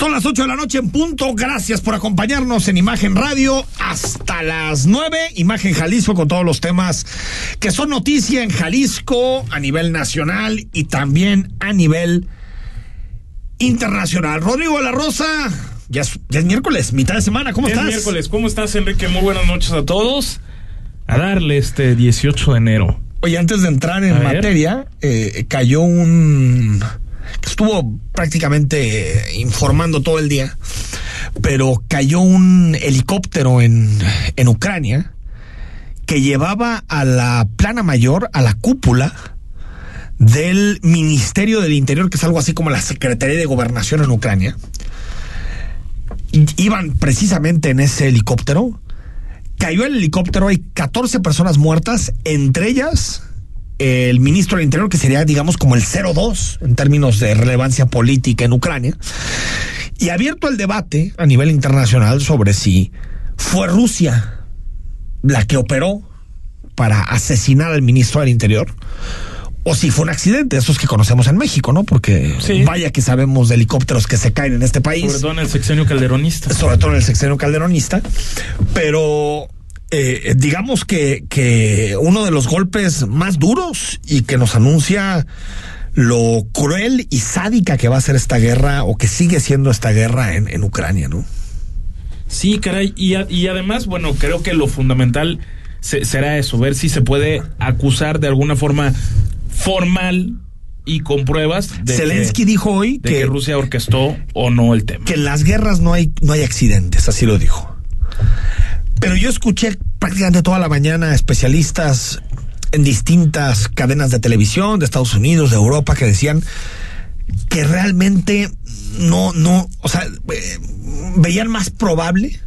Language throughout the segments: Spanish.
Son las 8 de la noche en punto. Gracias por acompañarnos en Imagen Radio hasta las 9. Imagen Jalisco con todos los temas que son noticia en Jalisco a nivel nacional y también a nivel internacional. Rodrigo de la Rosa, ya es, ya es miércoles, mitad de semana. ¿Cómo Es estás? miércoles, ¿cómo estás, Enrique? Muy buenas noches a todos. A darle este 18 de enero. Oye, antes de entrar en A materia, eh, cayó un... que estuvo prácticamente informando todo el día, pero cayó un helicóptero en, en Ucrania que llevaba a la plana mayor, a la cúpula del Ministerio del Interior, que es algo así como la Secretaría de Gobernación en Ucrania. Iban precisamente en ese helicóptero cayó el helicóptero, hay 14 personas muertas, entre ellas el ministro del Interior, que sería, digamos, como el 02 en términos de relevancia política en Ucrania, y abierto el debate a nivel internacional sobre si fue Rusia la que operó para asesinar al ministro del Interior. O si fue un accidente, esos que conocemos en México, ¿no? Porque Sí. vaya que sabemos de helicópteros que se caen en este país Sobre todo en el sexenio calderonista. sobre todo en el sexenio calderonista, pero eh, digamos que, que uno de los golpes más duros y que nos anuncia lo cruel y sádica que va a ser esta guerra o que sigue siendo esta guerra en, en Ucrania, ¿no? Sí, caray. Y, a- y además, bueno, creo que lo fundamental se- será eso, ver si se puede acusar de alguna forma formal y con pruebas de, Zelensky que, dijo hoy de que que, Rusia orquestó o no el tema. que en las guerras no hay, no hay accidentes, así lo dijo. Pero yo escuché prácticamente toda la mañana especialistas en distintas cadenas de televisión de Estados Unidos, de Europa, que decían que realmente no, no, o sea, eh, veían más probable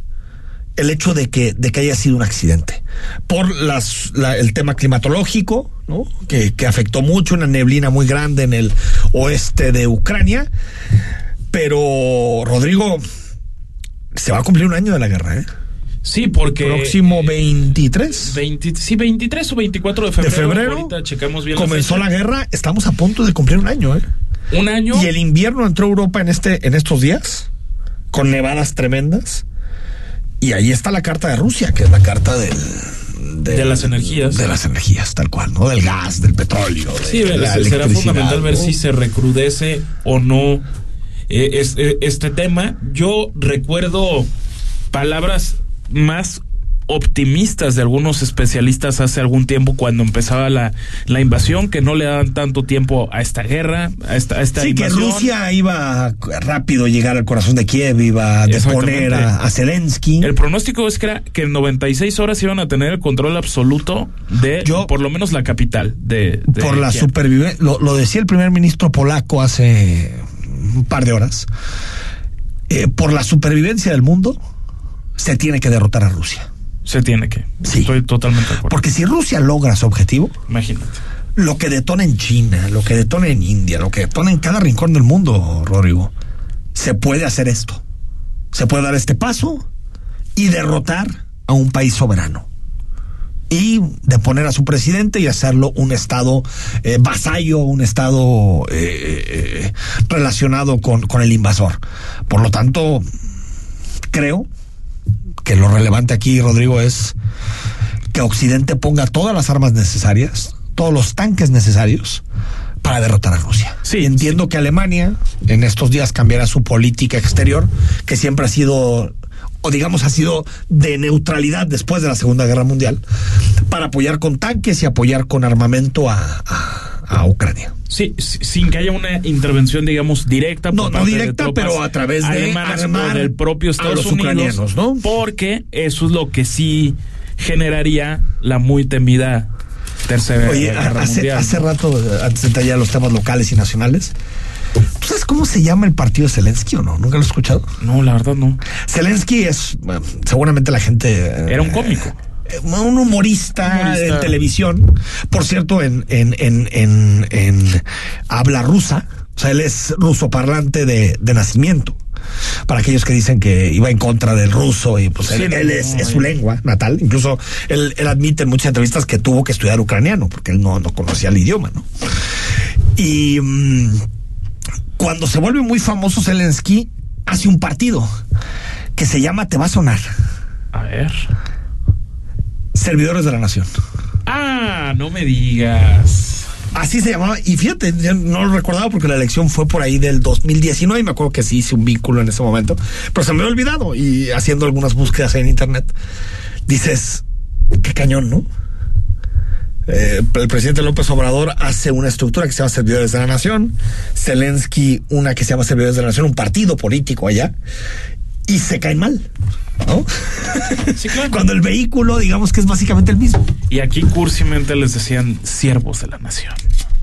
el hecho de que, de que haya sido un accidente. Por las, la- el tema climatológico, ¿no? Que, que afectó mucho, una neblina muy grande en el oeste de Ucrania. Pero, Rodrigo, se va a cumplir un año de la guerra, ¿eh? Sí, porque... Próximo 23 20 sí, 23 o 24 de febrero. de febrero Ahorita checamos bien comenzó la guerra. Estamos a punto de cumplir un año, ¿eh? Un año. Y el invierno entró a Europa en este, en estos días, con nevadas tremendas. Y ahí está la carta de Rusia, que es la carta del, del- De las energías. De las energías, tal cual, ¿no? Del gas, del petróleo. de Sí, la será fundamental ver ¿no? si se recrudece o no eh, es- eh, este tema. Yo recuerdo palabras más optimistas de algunos especialistas hace algún tiempo cuando empezaba la, la invasión, que no le daban tanto tiempo a esta guerra, a esta, a esta Sí, que invasión. Rusia iba a rápido a llegar al corazón de Kiev, iba a deponer a, a Zelensky. El pronóstico es que, era que en 96 horas iban a tener el control absoluto de Yo- por lo menos la capital de, de por la Kiev. supervivencia. Lo, lo decía el primer ministro polaco hace un par de horas. Eh, por la supervivencia del mundo, se tiene que derrotar a Rusia. Se tiene que. Sí. Estoy totalmente de acuerdo. Porque si Rusia logra su objetivo, Imagínate. lo que detona en China, lo que detona en India, lo que detona en cada rincón del mundo, Rodrigo, se puede hacer esto. Se puede dar este paso y derrotar a un país soberano. Y deponer a su presidente y hacerlo un estado eh, vasallo, un estado eh, eh, relacionado con, con el invasor. Por lo tanto, creo que lo relevante aquí, Rodrigo, es que Occidente ponga todas las armas necesarias, todos los tanques necesarios para derrotar a Rusia. Sí, entiendo que Alemania en estos días cambiará su política exterior, que siempre ha sido o digamos ha sido de neutralidad después de la Segunda Guerra Mundial, para apoyar con tanques y apoyar con armamento a, a- a Ucrania. Sí, sin que haya una intervención, digamos, directa. No, por no parte directa, pero a través de armar del propio a Estados los Unidos, ucranianos, ¿no? Porque eso es lo que sí generaría la muy temida tercera Oye, guerra hace, mundial. hace rato, antes de entrar ya los temas locales y nacionales, ¿Tú sabes cómo se llama el partido de Zelensky o no? ¿Nunca lo has escuchado? No, la verdad no. Zelensky es, bueno, seguramente la gente... Era un cómico. eh, Un humorista, Humorista. de televisión, por cierto, en, en, en, en, en habla rusa, o sea, él es ruso parlante de, de nacimiento. Para aquellos que dicen que iba en contra del ruso y pues Sí, él, es, su lengua natal. Incluso él, él admite en muchas entrevistas que tuvo que estudiar ucraniano porque él no, no conocía el idioma, ¿no? Y mm, cuando se vuelve muy famoso Zelensky, hace un partido que se llama Te va a sonar. A ver. Servidores de la Nación. Ah, no me digas. Así se llamaba. Y fíjate, yo no lo recordaba porque la elección fue por ahí del 2019 y me acuerdo que sí hice un vínculo en ese momento. Pero se me había olvidado y haciendo algunas búsquedas en internet, dices, qué cañón, ¿no? Eh, el presidente López Obrador hace una estructura que se llama Servidores de la Nación, Zelensky una que se llama Servidores de la Nación, un partido político allá, y se caen mal, ¿no? Sí, claro. Cuando el vehículo, digamos que es básicamente el mismo. Y aquí cursimente les decían siervos de la nación.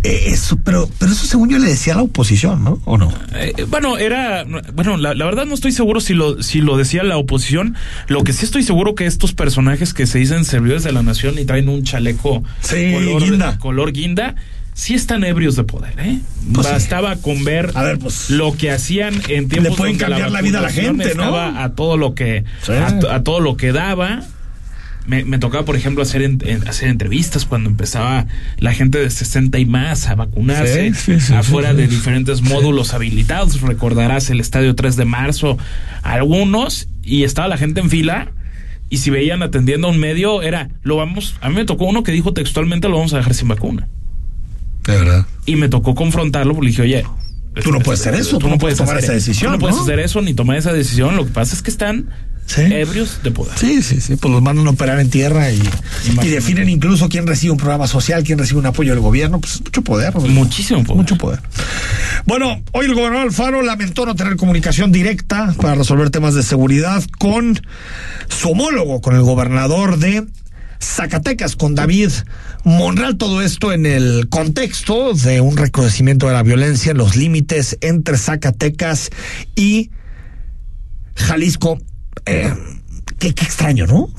Eh, Eso, pero, pero eso según yo le decía a la oposición, ¿no? ¿O no? Eh, bueno, era. Bueno, la, la verdad no estoy seguro si lo, si lo decía la oposición. Lo que sí estoy seguro que estos personajes que se dicen servidores de la nación y traen un chaleco Sí, color guinda. color guinda, sí están ebrios de poder, ¿eh? Pues sí. Bastaba con ver A ver, pues, lo que hacían en tiempos le pueden donde cambiar la vida a la gente, ¿no? a todo lo que Sí. a, a todo lo que daba. Me, me tocaba, por ejemplo, hacer, en- en- hacer entrevistas cuando empezaba la gente de 60 y más a vacunarse Sí, afuera de diferentes módulos habilitados. Recordarás el estadio 3 de marzo, algunos, y estaba la gente en fila. Y si veían atendiendo a un medio, era, lo vamos. A mí me tocó uno que dijo textualmente, lo vamos a dejar sin vacuna. De verdad. Y me tocó confrontarlo porque le dije, oye. Tú no puedes hacer eso, tú no puedes tomar hacer- esa decisión, Tú no puedes hacer eso ni tomar esa decisión. Lo que pasa es que están Sí. ebrios de poder. Sí, sí, sí, pues los mandan a operar en tierra y, y definen incluso quién recibe un programa social, quién recibe un apoyo del gobierno, pues es mucho poder. ¿no? Muchísimo poder. Mucho poder. Bueno, hoy el gobernador Alfaro lamentó no tener comunicación directa para resolver temas de seguridad con su homólogo, con el gobernador de Zacatecas, con David Monreal. Todo esto en el contexto de un recrudecimiento de la violencia en los límites entre Zacatecas y Jalisco. Eh, qué extraño, ¿no?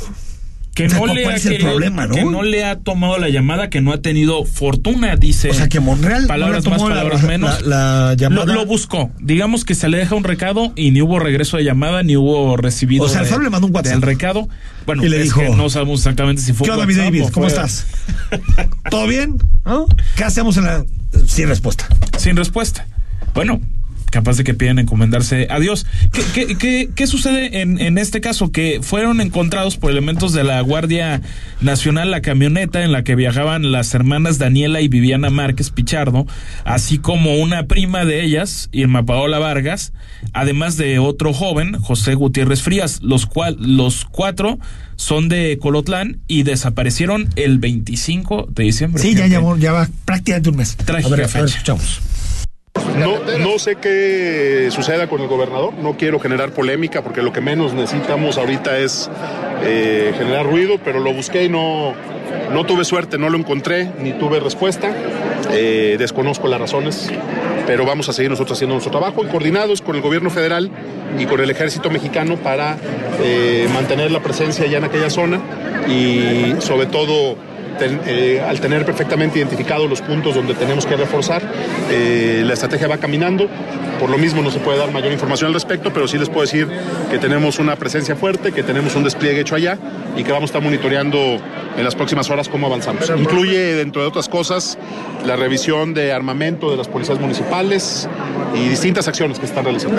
Que O sea, no, ¿cuál le ha el querido- problema, no? que no le ha tomado la llamada, que no ha tenido fortuna, dice. O sea, que Monreal palabras no le más, tomó la- palabras menos. la- la lo, llamada. lo buscó. Digamos que se le deja un recado y ni hubo regreso de llamada, ni hubo recibido O sea, Alfaro le mandó un WhatsApp. del recado. Bueno, Y le dijo, no sabemos exactamente si fue ¿Qué onda, mi David? ¿Cómo estás? ¿Todo bien? ¿No? ¿Qué hacemos en la... Sin respuesta. Sin respuesta. Bueno, capaz de que piden encomendarse a Dios. ¿Qué, qué, qué- qué sucede en, en este caso? Que fueron encontrados por elementos de la Guardia Nacional la camioneta en la que viajaban las hermanas Daniela y Viviana Márquez Pichardo, así como una prima de ellas, Irma Paola Vargas, además de otro joven, José Gutiérrez Frías, los, cual, los cuatro son de Colotlán y desaparecieron el 25 de diciembre. Sí, ya, llevó, ya va prácticamente un mes. Trágica a ver, a ver, fecha. escuchamos. No, no sé qué suceda con el gobernador, no quiero generar polémica porque lo que menos necesitamos ahorita es eh, generar ruido, pero lo busqué y no, no tuve suerte, no lo encontré ni tuve respuesta, Eh, desconozco las razones, pero vamos a seguir nosotros haciendo nuestro trabajo y coordinados con el gobierno federal y con el ejército mexicano para eh, mantener la presencia ya en aquella zona y sobre todo ten- eh, al tener perfectamente identificados los puntos donde tenemos que reforzar, eh, la estrategia va caminando. Por lo mismo no se puede dar mayor información al respecto, pero sí les puedo decir que tenemos una presencia fuerte, que tenemos un despliegue hecho allá y que vamos a estar monitoreando en las próximas horas cómo avanzamos. Incluye, dentro de otras cosas, la revisión de armamento de las policías municipales y distintas acciones que se están realizando.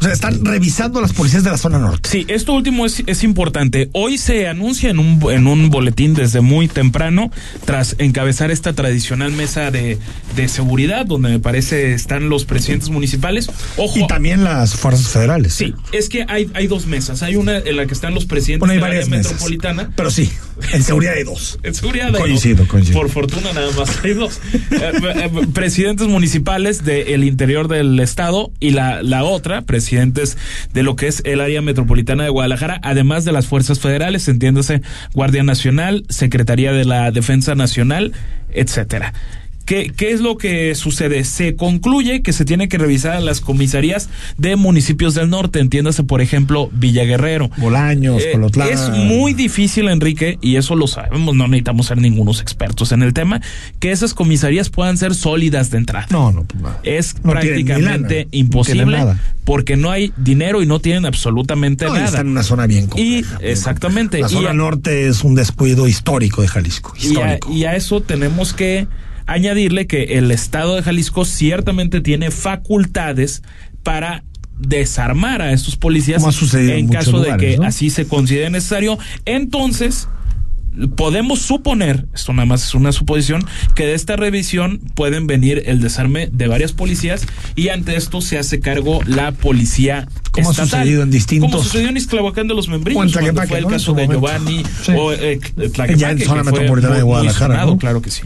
O sea, están revisando las policías de la zona norte. Sí, esto último es, es importante. Hoy se anuncia en un, en un boletín desde muy temprano, tras encabezar esta tradicional mesa de, de seguridad, donde me parece están los presidentes municipales. Ojo. Y también las fuerzas federales. Sí, es que hay, hay dos mesas. Hay una en la que están los presidentes Bueno, hay de la área mesas. metropolitana. Pero sí, en seguridad hay dos. En seguridad hay Coincido, dos. coincido. Por fortuna nada más hay dos. Eh, eh, presidentes municipales del interior del estado y la, la otra, presidentes de lo que es el área metropolitana de Guadalajara, además de las fuerzas federales, entiéndase Guardia Nacional, Secretaría de la Defensa Nacional, etcétera. ¿Qué, ¿Qué es lo que sucede? Se concluye que se tiene que revisar a las comisarías de municipios del norte, entiéndase, por ejemplo, Villaguerrero. Bolaños, Eh, Colotlán. es muy difícil, Enrique, y eso lo sabemos, no necesitamos ser ningunos expertos en el tema, que esas comisarías puedan ser sólidas de entrada. No, no, pues, no. Es No prácticamente no imposible nada. porque no hay dinero y no tienen absolutamente No, y nada. está en una zona bien Y compleja. exactamente. La y zona a- norte es un descuido histórico de Jalisco. y a, Histórico. y a eso tenemos que añadirle que el Estado de Jalisco ciertamente tiene facultades para desarmar a estos policías en en caso de que ¿no? así se considere necesario. Entonces, podemos suponer, esto nada más es una suposición, que de esta revisión pueden venir el desarme de varias policías y ante esto se hace cargo la policía Como ha sucedido en distintos- Como sucedió en Isclavacán de los Membrillos, cuando fue el caso de. Giovanni Sí. o eh, Ya en zona metropolitana de Guadalajara, sonado, ¿no? Claro que sí.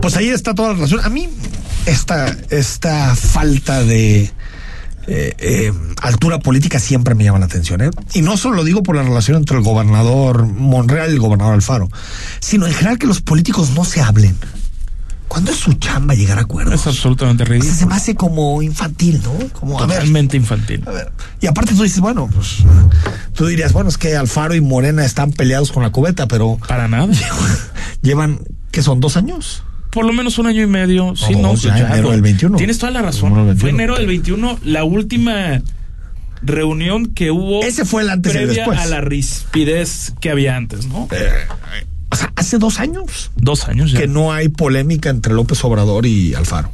Pues ahí está toda la relación. A mí, esta, esta falta de eh, eh, altura política siempre me llama la atención. ¿eh? Y no solo lo digo por la relación entre el gobernador Monreal y el gobernador Alfaro, sino en general que los políticos no se hablen. ¿Cuándo es su chamba llegar a acuerdos? Es absolutamente O sea, se ridículo. me hace como infantil, ¿no? Como, a ver, Totalmente infantil. a ver. Y aparte tú dices, bueno, pues tú dirías, bueno, es que Alfaro y Morena están peleados con la cubeta, pero Para nada. llevan, ¿qué son? ¿Dos años? Por lo menos un año y medio. Sí, No, ya, pues enero no. del 21. Tienes toda la razón. Fue 21. enero del 21 la última reunión que hubo. Ese fue el antes y el previa después. a la rispidez que había antes, ¿no? Eh, o sea, hace dos años Dos años ya. que no hay polémica entre López Obrador y Alfaro.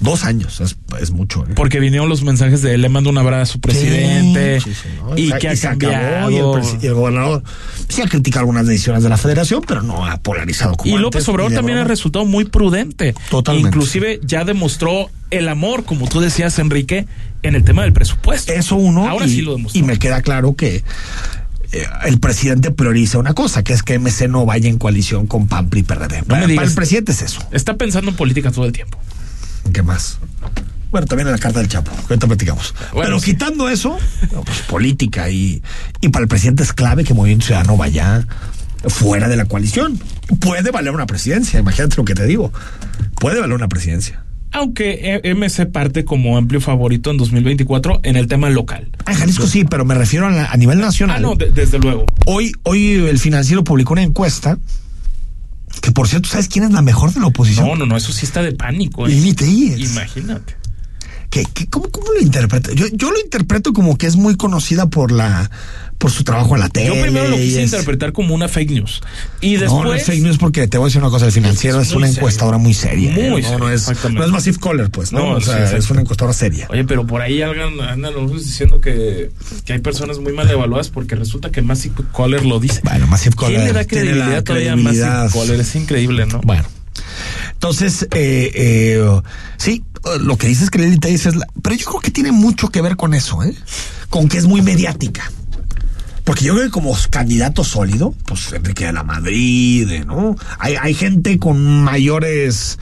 Dos años, es, es mucho. ¿eh? Porque vinieron los mensajes de le mando un abrazo, presidente. Sí, sí, ¿no? Y que ha se acabó, cambiado. y el, y el gobernador sí ha criticado algunas decisiones de la federación, pero no ha polarizado como Y antes, López Obrador también ha resultado muy prudente. Totalmente. Inclusive ya demostró el amor, como tú decías, Enrique, en el tema del presupuesto. Eso uno. Ahora y, sí lo demostró. Y me queda claro que eh, el presidente prioriza una cosa, que es que MC no vaya en coalición con PAN, PRI, PRD. para, digas. para el presidente es eso. Está pensando en política todo el tiempo. ¿Qué más? Bueno, también en la carta del Chapo, que ahorita platicamos. Bueno, Pero sí. quitando eso, pues política y, y para el presidente es clave que Movimiento Ciudadano vaya fuera de la coalición. Puede valer una presidencia, imagínate lo que te digo. Puede valer una presidencia. Aunque eh, MC parte como amplio favorito en 2024 en el tema local. Ah, en Jalisco sí, pero me refiero a, la- a nivel nacional. Ah, no, de- desde luego. Hoy, hoy el financiero publicó una encuesta que, por cierto, ¿sabes quién es la mejor de la oposición? No, no, no, eso sí está de pánico. ¿eh? Imagínate. ¿Qué, qué- cómo, cómo lo interpreta? Yo, yo lo interpreto como que es muy conocida por la por su trabajo en la tele. Yo primero lo quise es- interpretar como una fake news. Y No, después. no es fake news porque te voy a decir una cosa, el financiero Es es, una serio. encuestadora muy seria. Muy no, no es, exactamente. no es Massive Caller, pues, ¿no? No, o sea, es una encuestadora seria. Oye, pero por ahí andan, andan algunos diciendo que, que hay personas muy mal evaluadas porque resulta que Massive Caller lo dice. Bueno, Massive Caller ¿Quién le da tiene credibilidad la todavía a credibilidad. Massive Caller? Es increíble, ¿no? Bueno. Entonces, eh, eh, sí, lo que dices que Lili Telles es la... Pero yo creo que tiene mucho que ver con eso, ¿eh? Con que es muy mediática. Porque yo creo que como candidato sólido, pues Enrique de la Madrid, ¿no? Hay, hay gente con mayores...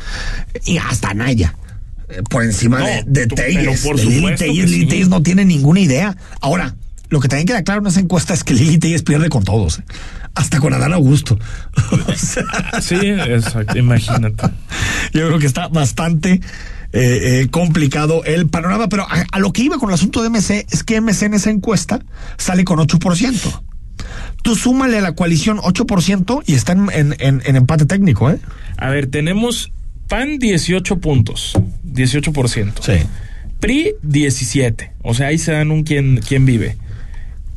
Y hasta Naya. eh, Por encima No, de, de tú- Telles. pero por de Lili supuesto Telles, que Lili sí. Telles no tiene ninguna idea. Ahora, lo que también queda claro en esa encuesta es que Lili Telles pierde con todos. ¿eh? Hasta con Adán Augusto. Sí, exacto, imagínate. yo creo que está bastante eh, eh, complicado el panorama, pero a, a lo que iba con el asunto de MC es que MC en esa encuesta sale con 8%. Tú súmale a la coalición 8% y está en, en- en- en empate técnico, ¿eh? A ver, tenemos PAN 18 puntos, 18%. PRI 17, o sea, ahí se dan un quién, quién vive.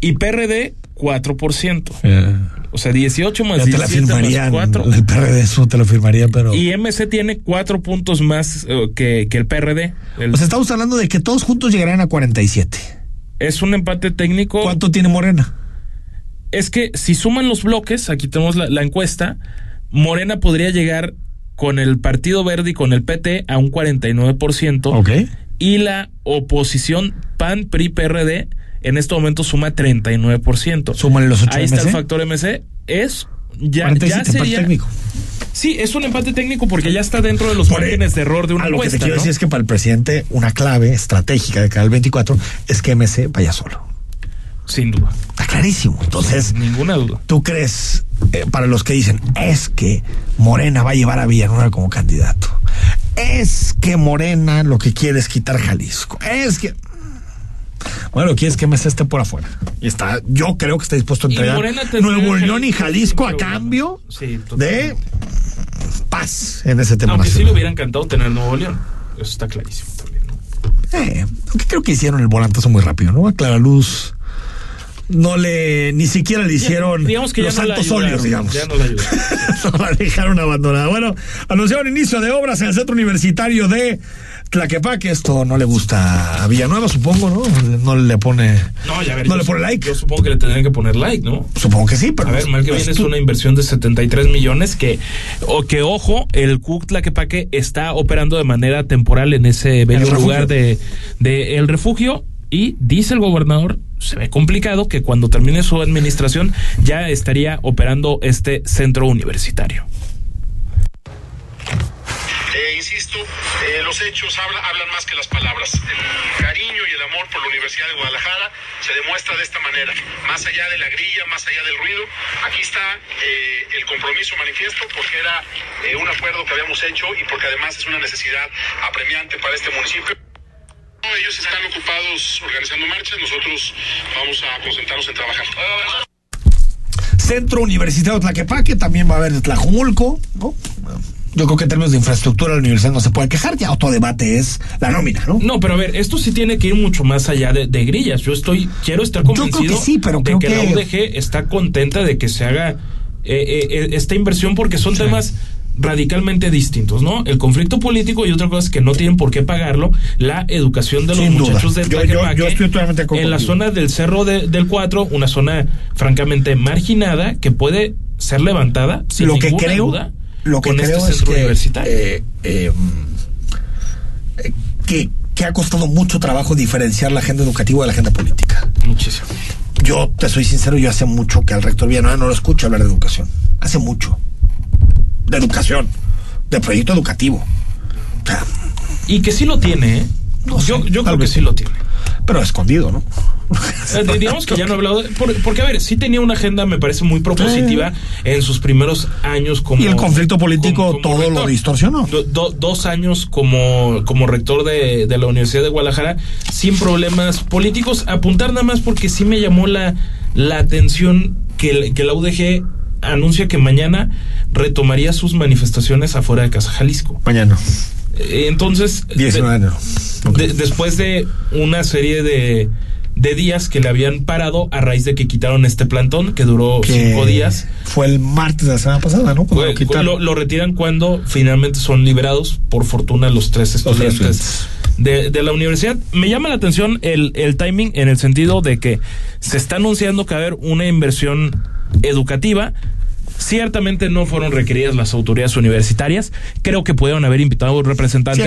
Y PRD 4%. O sea, 18 más Ya te la 17 más firmarían. 4. El PRD eso te lo firmaría, pero. Y MC tiene 4 puntos más eh, que, que el PRD. El- o sea, estamos hablando de que todos juntos llegarán a 47. es un empate técnico. ¿Cuánto tiene Morena? Es que si suman los bloques, aquí tenemos la, la encuesta, Morena podría llegar con el Partido Verde y con el PT a un 49%. Ok. Y la oposición PAN, PRI, PRD en este momento suma 39%. Súmale los 8 Ahí está el factor MC. Es ya, 47 ya sería. técnico. Sí, es un empate técnico porque ya está dentro de los Por- márgenes de error de una a lo que te encuesta. quiero ¿no? decir es que para el presidente una clave estratégica de cara al 24 es que MC vaya solo. Sin duda. Está clarísimo. Entonces, Ninguna duda. ¿tú crees, eh, para los que dicen, es que Morena va a llevar a Villanueva como candidato? Es que Morena lo que quiere es quitar Jalisco. Es que... Bueno, quieres que MC esté por afuera. Y está, yo creo que está dispuesto a entregar Nuevo León y Jalisco a cambio Sí, de paz en ese tema. Aunque sí le hubiera encantado tener Nuevo León. Eso está clarísimo también, ¿no? Eh, aunque creo que hicieron el volantazo muy rápido, ¿no? A Clara Luz no le, ni siquiera le hicieron digamos que los ya no santos ayudaron, óleos, digamos. ya no la. No la dejaron abandonada. Bueno, anunciaron inicio de obras en el centro universitario de Tlaquepaque. Esto no le gusta a Villanueva, supongo, ¿no? No le pone, No, ya ver, no le pone like. Yo supongo que le tendrían que poner like, ¿no? Supongo que sí, pero A ver, mal que bien es una inversión de 73 millones que, o que ojo, el CUC Tlaquepaque está operando de manera temporal en ese bello lugar de, de el refugio y dice el gobernador, se ve complicado que cuando termine su administración ya estaría operando este centro universitario. Eh, insisto, eh, los hechos habla- hablan más que las palabras. El cariño y el amor por la Universidad de Guadalajara se demuestra de esta manera. Más allá de la grilla, más allá del ruido, aquí está eh, el compromiso manifiesto porque era un acuerdo que habíamos hecho y porque además es una necesidad apremiante para este municipio. Ellos están ocupados organizando marchas, nosotros vamos a concentrarnos en trabajar. Centro Universitario de Tlaquepaque, también va a haber Tlajumulco, ¿no? Yo creo que en términos de infraestructura la universidad no se puede quejar, ya otro debate es la nómina, ¿no? No, pero a ver, esto sí tiene que ir mucho más allá de, de grillas. Yo estoy, quiero estar Yo creo que convencido sí, pero de creo que, la UDG está contenta de que se haga eh, eh, eh, esta inversión porque son temas radicalmente distintos, ¿no? El conflicto político y otra cosa es que no tienen por qué pagarlo, la educación de los Sin duda. muchachos de Yo- yo- Tlaquepaque yo estoy totalmente en la zona del Cerro de- del 4, una zona francamente marginada que puede ser levantada sin lo que ninguna creo, duda lo que con creo este es centro que, universitario. eh, eh, eh, que, que ha costado mucho trabajo diferenciar la agenda educativa de la agenda política. Muchísimo. Yo te soy sincero, yo hace mucho que al rector Villanueva no lo escucho hablar de educación. Hace mucho. De educación. De proyecto educativo. O sea, Y que sí lo tiene, ¿eh? No sé, yo creo que sí lo tiene. Pero escondido, ¿no? Eh, di- digamos que ya no he hablado de- por- porque a ver sí tenía una agenda me parece muy propositiva en sus primeros años como Y el conflicto político como- como todo lo distorsionó. Do- do- dos años como como rector de, de la Universidad de Guadalajara sin problemas políticos apuntar nada más porque sí me llamó la la atención que, que la UDG anuncia que mañana retomaría sus manifestaciones afuera de Casa Jalisco Mañana. Entonces 19 de enero. Ok. de- después de una serie de, de días que le habían parado a raíz de que quitaron este plantón que duró Que cinco días. Fue el martes de la semana pasada, ¿no? Cuando Fue- lo lo, lo retiran cuando finalmente son liberados, por fortuna, los tres tres estudiantes de, de la universidad. Me llama la atención el, el timing en el sentido de que se está anunciando que va a haber una inversión educativa. Ciertamente no fueron requeridas las autoridades universitarias. Creo que pudieron haber invitado a un representante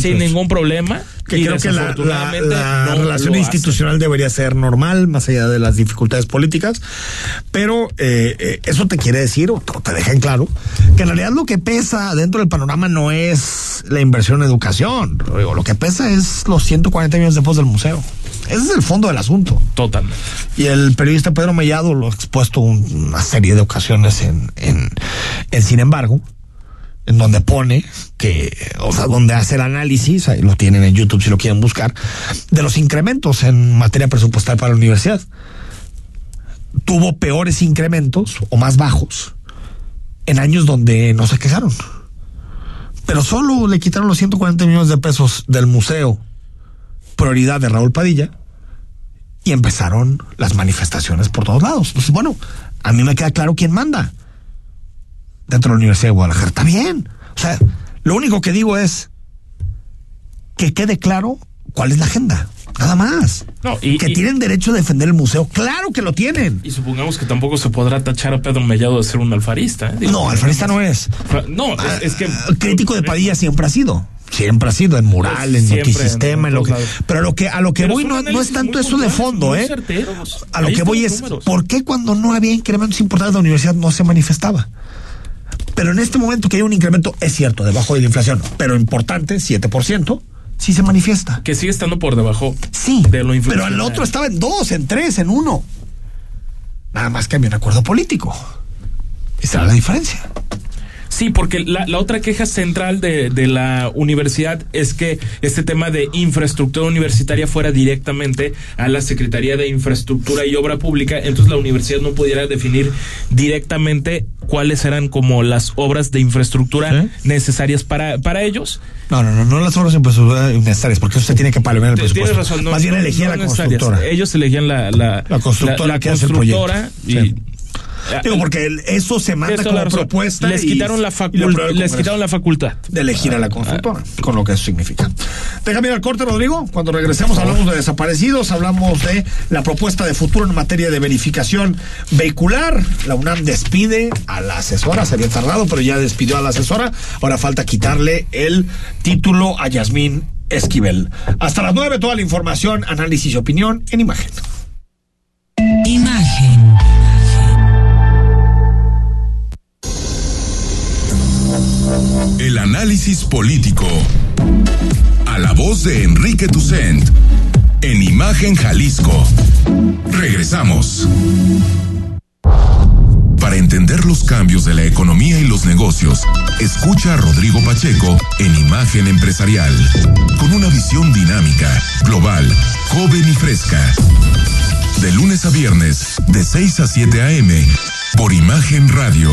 sin ningún problema. que y creo que la, la- desafortunadamente la no relación institucional debería ser normal, más allá de las dificultades políticas, pero eh, eh, eso te quiere decir, o te deja en claro, que en realidad lo que pesa dentro del panorama no es la inversión en educación, lo que pesa es los 140 millones de pesos del museo. Ese es el fondo del asunto. Totalmente. Y el periodista Pedro Mellado lo ha expuesto un- una serie de ocasiones en, en, en Sin embargo, en donde pone que, o sea, donde hace el análisis, ahí lo tienen en YouTube si lo quieren buscar, de los incrementos en materia presupuestal para la universidad. Tuvo peores incrementos o más bajos en años donde no se quejaron. Pero solo le quitaron los 140 millones de pesos del museo, prioridad de Raúl Padilla, y empezaron las manifestaciones por todos lados. Entonces, bueno, a mí me queda claro quién manda dentro de la Universidad de Guadalajara. Está bien. O sea, lo único que digo es que quede claro cuál es la agenda. Nada más. No, y- que y- tienen derecho a defender el museo. Claro que lo tienen. Y supongamos que tampoco se podrá tachar a Pedro Mellado de ser un alfarista. ¿eh? Digo, No, alfarista no es. No, es, es que. Ah, Crítico de Padilla siempre ha sido. Siempre ha sido en mural, en Siempre, notisistema, en lo que. Pero lo que a lo que Pero voy no, no es tanto eso de fondo, ¿eh? certeros. A lo Ahí que voy es, números. ¿por qué cuando no había incrementos importantes la universidad no se manifestaba? Pero en este momento que hay un incremento, es cierto, debajo de la inflación, pero importante, 7%, sí se manifiesta. Que sigue estando por debajo Sí, de lo pero el otro estaba en dos, en tres, en uno. Nada más que había un acuerdo político. Esa era la diferencia. Sí, porque la, la otra queja central de, de, la universidad es que este tema de infraestructura universitaria fuera directamente a la Secretaría de Infraestructura y Obra Pública, entonces la universidad no pudiera definir directamente cuáles eran como las obras de infraestructura ¿Sí? necesarias para, para ellos. No, no, no, no las obras de infraestructura necesarias, porque eso se tiene que palomar el presupuesto. Tienes razón, no, Más bien no, elegía no la constructora. Ellos elegían la, la, la constructora, la, la que hace el constructora proyecto. y Sí. Digo, porque eso se manda Eso como propuesta. les y- quitaron la les quitaron la facultad de elegir a la constructora, con lo que eso significa. Déjame ir al corte, Rodrigo. Cuando regresemos hablamos de desaparecidos, hablamos de la propuesta de futuro en materia de verificación vehicular. La UNAM despide a la asesora, se había tardado, pero ya despidió a la asesora. Ahora falta quitarle el título a Yasmín Esquivel. Hasta las nueve, toda la información, análisis y opinión en imagen. Imagen. Análisis político. A la voz de Enrique Tucent. En Imagen Jalisco. Regresamos. Para entender los cambios de la economía y los negocios, escucha a Rodrigo Pacheco en Imagen Empresarial. Con una visión dinámica, global, joven y fresca. De lunes a viernes, de 6 a 7 a.m. Por Imagen Radio.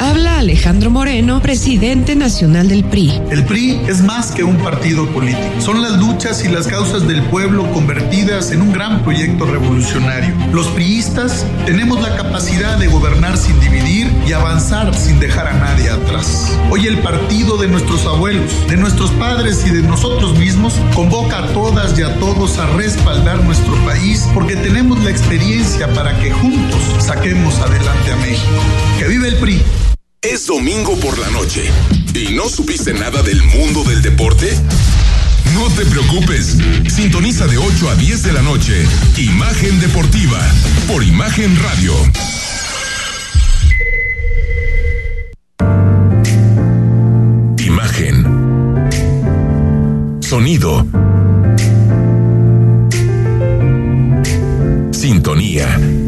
Habla Alejandro Moreno, presidente nacional del PRI. El PRI es más que un partido político. Son las luchas y las causas del pueblo convertidas en un gran proyecto revolucionario. Los priistas tenemos la capacidad de gobernar sin dividir y avanzar sin dejar a nadie atrás. Hoy el partido de nuestros abuelos, de nuestros padres y de nosotros mismos convoca a todas y a todos a respaldar nuestro país porque tenemos la experiencia para que juntos saquemos adelante a México. ¡Que vive el PRI! Es domingo por la noche y no supiste nada del mundo del deporte. No te preocupes, sintoniza de 8 a 10 de la noche Imagen Deportiva por Imagen Radio. Imagen. Sonido. Sintonía.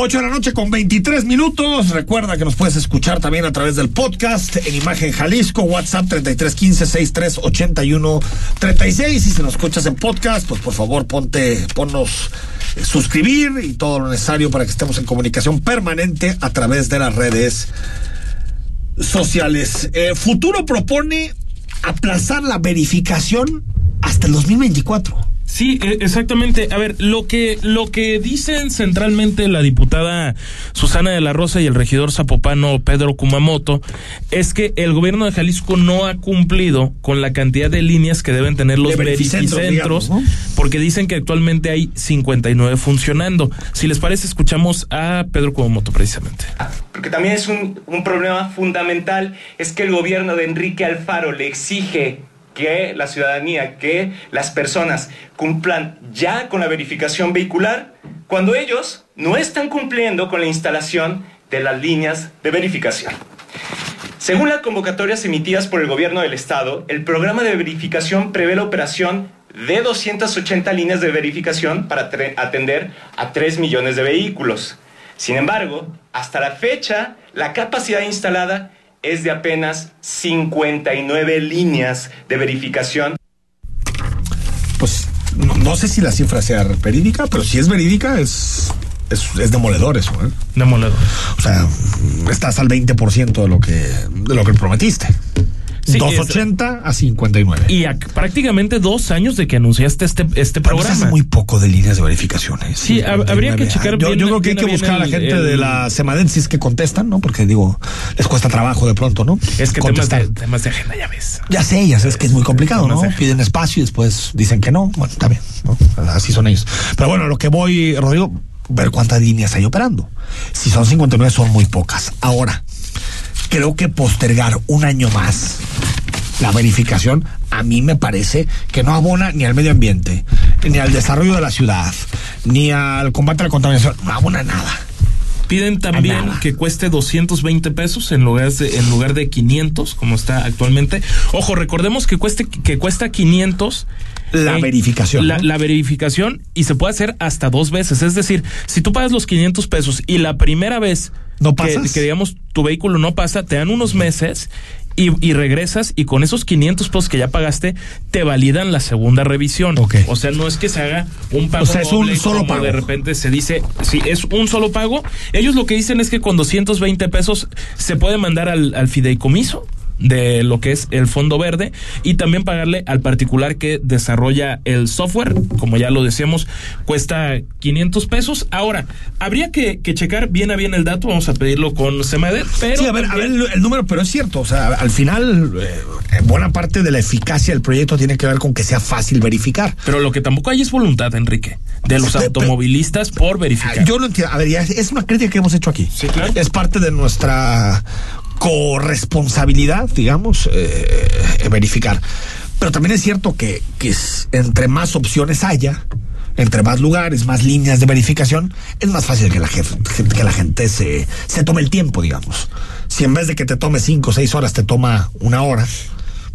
8 de la noche con 23 minutos. Recuerda que nos puedes escuchar también a través del podcast en Imagen Jalisco, WhatsApp 3315-6381-36. Y si nos escuchas en podcast, pues por favor ponte, ponnos eh, suscribir y todo lo necesario para que estemos en comunicación permanente a través de las redes sociales. Eh, Futuro propone aplazar la verificación hasta el 2024. Sí, e- exactamente. A ver, lo que lo que dicen centralmente la diputada Susana de la Rosa y el regidor zapopano Pedro Kumamoto es que el gobierno de Jalisco no ha cumplido con la cantidad de líneas que deben tener los De verificentros, verificentros, digamos, ¿no? porque dicen que actualmente hay 59 funcionando. Si les parece, escuchamos a Pedro Kumamoto precisamente. Porque también es un, un problema fundamental, es que el gobierno de Enrique Alfaro le exige que la ciudadanía, que las personas cumplan ya con la verificación vehicular, cuando ellos no están cumpliendo con la instalación de las líneas de verificación. Según las convocatorias emitidas por el gobierno del estado, el programa de verificación prevé la operación de 280 líneas de verificación para atender a 3 millones de vehículos. Sin embargo, hasta la fecha, la capacidad instalada es de apenas 59 líneas de verificación pues no, no sé si la cifra sea verídica, pero si es verídica es, es, es demoledor eso, ¿eh? Demoledor. O sea, estás al 20% de lo que, de lo que prometiste. Sí, 280 a 59. Y a prácticamente dos años de que anunciaste este, este programa. hace muy poco de líneas de verificaciones. Sí, hab- habría que checar yo, bien- Yo creo que hay que buscar a la bien el- gente de el- la Semadensis que contestan, ¿no? Porque digo, les cuesta trabajo de pronto, ¿no? Es que temas de, temas de agenda, ya ves. Ya sé, ya sé, es que es muy complicado, No. Piden espacio y después dicen que no. Bueno, está bien, ¿no? Así son ellos. Pero bueno, lo que voy, Rodrigo, ver cuántas líneas hay operando. Si son 59, son muy pocas. Ahora, creo que postergar un año más la verificación, a mí me parece que no abona ni al medio ambiente, ni al desarrollo de la ciudad, ni al combate a la contaminación, no abona nada. Piden también Nada. que cueste 220 pesos en lugar de en lugar de 500 como está actualmente. Ojo, recordemos que cueste que cuesta 500 La verificación, La, ¿no? la verificación y se puede hacer hasta dos veces, es decir, si tú pagas los 500 pesos y la primera vez ¿No pasas? que digamos tu vehículo no pasa, te dan unos meses y, y regresas y con esos 500 pesos que ya pagaste te validan la segunda revisión. Ok. O sea, no es que se haga un pago O sea, es un solo pago. de repente se dice, si es un solo pago, ellos lo que dicen es que con 220 pesos se puede mandar al, al fideicomiso de lo que es el fondo verde y también pagarle al particular que desarrolla el software, como ya lo decíamos, cuesta 500 pesos. Ahora, habría que, que checar bien a bien el dato, vamos a pedirlo con Semader, pero sí, a ver, a ver el, el número, pero es cierto, o sea, al final, eh, buena parte de la eficacia del proyecto tiene que ver con que sea fácil verificar. pero lo que tampoco hay es voluntad, Enrique, de los automovilistas por verificar. Yo lo entiendo. A ver, ya es, es una crítica que hemos hecho aquí. Sí, claro. Es parte de nuestra corresponsabilidad, digamos, eh, verificar. Pero también es cierto que, que es- entre más opciones haya, entre más lugares, más líneas de verificación, es más fácil que la, jef- que la gente se, se tome el tiempo, digamos. Si en vez de que te tome cinco o seis horas, te toma una hora,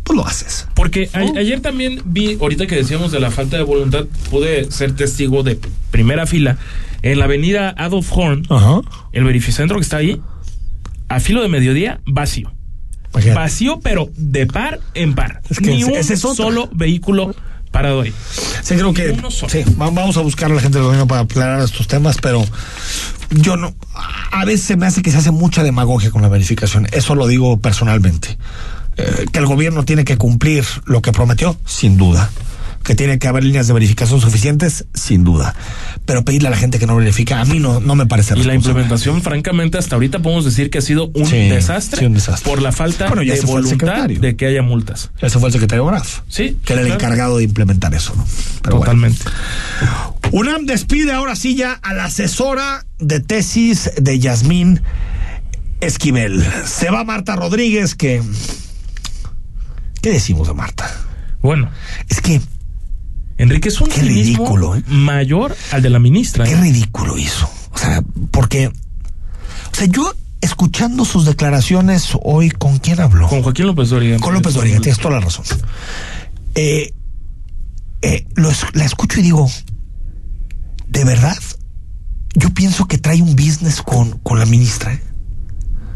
pues lo haces. Porque a- ayer también vi, ahorita que decíamos de la falta de voluntad, pude ser testigo de primera fila en la avenida Adolf Horn, Ajá. el verificentro que está ahí, a filo de mediodía, vacío. Imagínate. Vacío, pero de par en par. Es que Ni ese- un ese es otro. solo vehículo parado ahí. Sí, creo que sí, va- vamos a buscar a la gente del gobierno para aclarar estos temas, pero yo no. A veces se me hace que se hace mucha demagogia con la verificación. Eso lo digo personalmente. Eh, que el gobierno tiene que cumplir lo que prometió, sin duda. Que tiene que haber líneas de verificación suficientes, sin duda. Pero pedirle a la gente que no verifica, a mí no, no me parece Y la implementación, francamente, hasta ahorita podemos decir que ha sido un, Sí, desastre, sí, un desastre. por la falta Bueno, de voluntad de que haya multas. Ese fue el secretario Graf. Sí, Que era el encargado de implementar eso, ¿no? Pero bueno. Totalmente. UNAM despide ahora sí ya a la asesora de tesis de Yasmín Esquivel. Se va Marta Rodríguez, que... ¿Qué decimos de Marta? Bueno, Es que Enrique es un Qué ridículo, ¿eh? mayor al de la ministra. qué ¿eh? ridículo hizo. O sea, porque... O sea, yo escuchando sus declaraciones hoy, ¿con quién habló? Con Joaquín López Dóriga. Con López Dóriga, tienes toda la razón. Eh, eh, lo la escucho y digo, ¿de verdad? Yo pienso que trae un business con, con la ministra. ¿eh?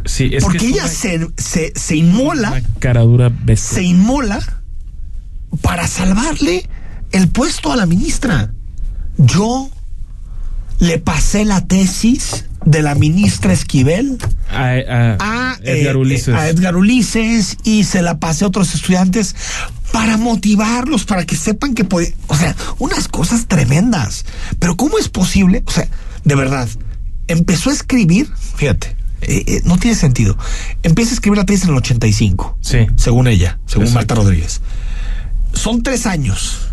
Sí, es Porque que ella se, se, se inmola, una cara dura bestia. se inmola para salvarle el puesto a la ministra. Yo le pasé la tesis de la ministra Esquivel a, a- a Edgar eh, Ulises. a Edgar Ulises y se la pasé a otros estudiantes para motivarlos, para que sepan que puede, o sea, unas cosas tremendas. Pero ¿cómo es posible? O sea, de verdad, empezó a escribir, fíjate, eh, eh, no tiene sentido. Empieza a escribir la tesis en el 85, Sí. según ella, según Exacto. Marta Rodríguez. Son tres años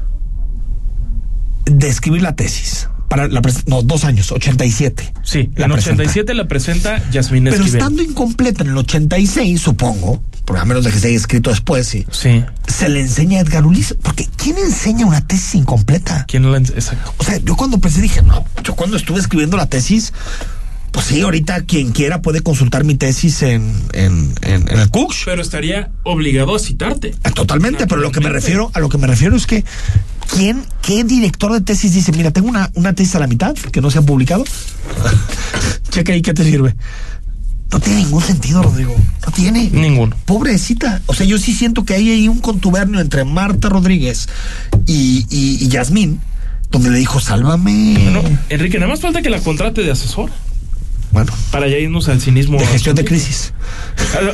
de escribir la tesis. Para la no, dos años, 87. Sí, La en presenta. 87 la presenta Yasmín Pero Esquivel. estando incompleta en el 86, supongo, por a menos de que se haya escrito después, sí, Sí. se le enseña a Edgar Ulises. Porque ¿quién enseña una tesis incompleta? ¿Quién la Exacto. O sea, yo cuando pensé dije, no, yo cuando estuve escribiendo la tesis, pues sí, ahorita quien quiera puede consultar mi tesis en, en, en, en el Cooks. Pero estaría obligado a citarte. Ah, Totalmente, pero lo que me refiero, a lo que me refiero es que ¿quién, qué director de tesis dice, mira, tengo una, una tesis a la mitad que no se ha publicado? Checa ahí qué te sirve. No tiene ningún sentido, Rodrigo. No tiene. Ninguno. Pobrecita. O sea, yo sí siento que hay ahí un contubernio entre Marta Rodríguez y, y, y Yasmín, donde le dijo, sálvame. Bueno, Enrique, nada más falta que la contrate de asesor. Bueno, Para ya irnos al cinismo. de gestión de crisis.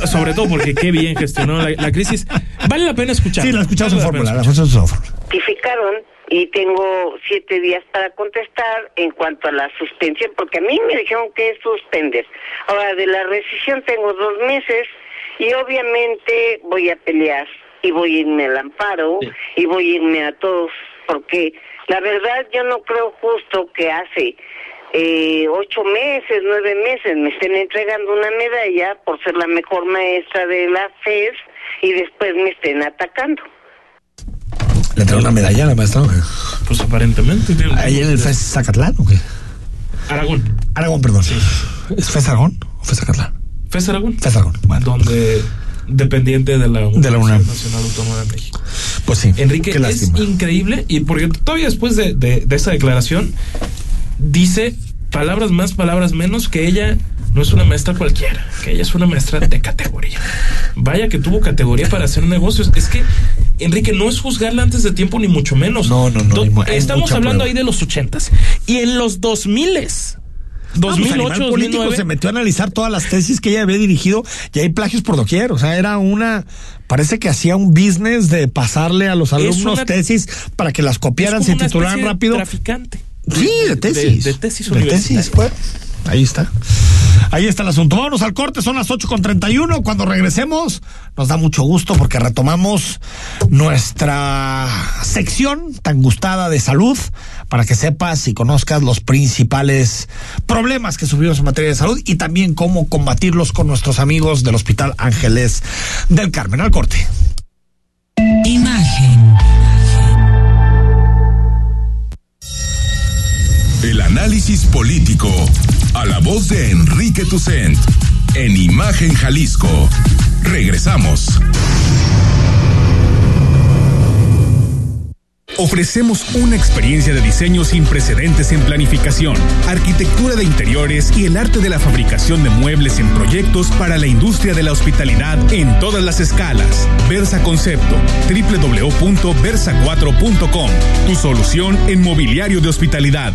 Ah, Sobre todo porque qué bien gestionó la, la crisis. Vale la pena escuchar. Sí, la escuchamos en Vale la fórmula. La escuchamos en fórmula. Notificaron y tengo siete días para contestar en cuanto a la suspensión, porque a mí me dijeron que es suspender. Ahora, de la rescisión tengo dos meses y obviamente voy a pelear y voy a irme al amparo y voy a irme a todos, porque la verdad yo no creo justo que hace eh, ocho meses, nueve meses me estén entregando una medalla por ser la mejor maestra de la FES y después me estén atacando. Le trae una medalla a la maestra. Pues aparentemente. tiene un- Ahí en el FES Zacatlán, ¿o qué? Aragón. Aragón, perdón. ¿Es FES Aragón o FES Zacatlán? FES Aragón. FES Aragón. Bueno, Donde dependiente de la, De la UNAM. Nacional Autónoma de México. pues sí. Enrique, qué es increíble y porque todavía después de, de, de esa declaración dice palabras más, palabras menos que ella no es una maestra cualquiera, que ella es una maestra de categoría. Vaya que tuvo categoría para hacer negocios. Es que, Enrique, no es juzgarla antes de tiempo ni mucho menos. No, no, no, Do- hay Estamos hablando prueba. ahí de los ochentas. Y en los dos miles. No, pues, 2008, Animal político 2009. se metió a analizar todas las tesis que ella había dirigido y hay plagios por doquier. O sea, era una. Parece que hacía un business de pasarle a los alumnos una- tesis para que las copiaran, se titularan rápido. Traficante. Sí, de tesis. De, de tesis De tesis, pues. Ahí está. Ahí está el asunto. Vámonos al corte, son las 8 con 31. Cuando regresemos, nos da mucho gusto porque retomamos nuestra sección tan gustada de salud para que sepas y conozcas los principales problemas que sufrimos en materia de salud y también cómo combatirlos con nuestros amigos del Hospital Ángeles del Carmen. Al corte. Político a la voz de Enrique Tucent en Imagen Jalisco. Regresamos. Ofrecemos una experiencia de diseño sin precedentes en planificación, arquitectura de interiores y el arte de la fabricación de muebles en proyectos para la industria de la hospitalidad en todas las escalas. Versa Concepto, www.versa4.com, tu solución en mobiliario de hospitalidad.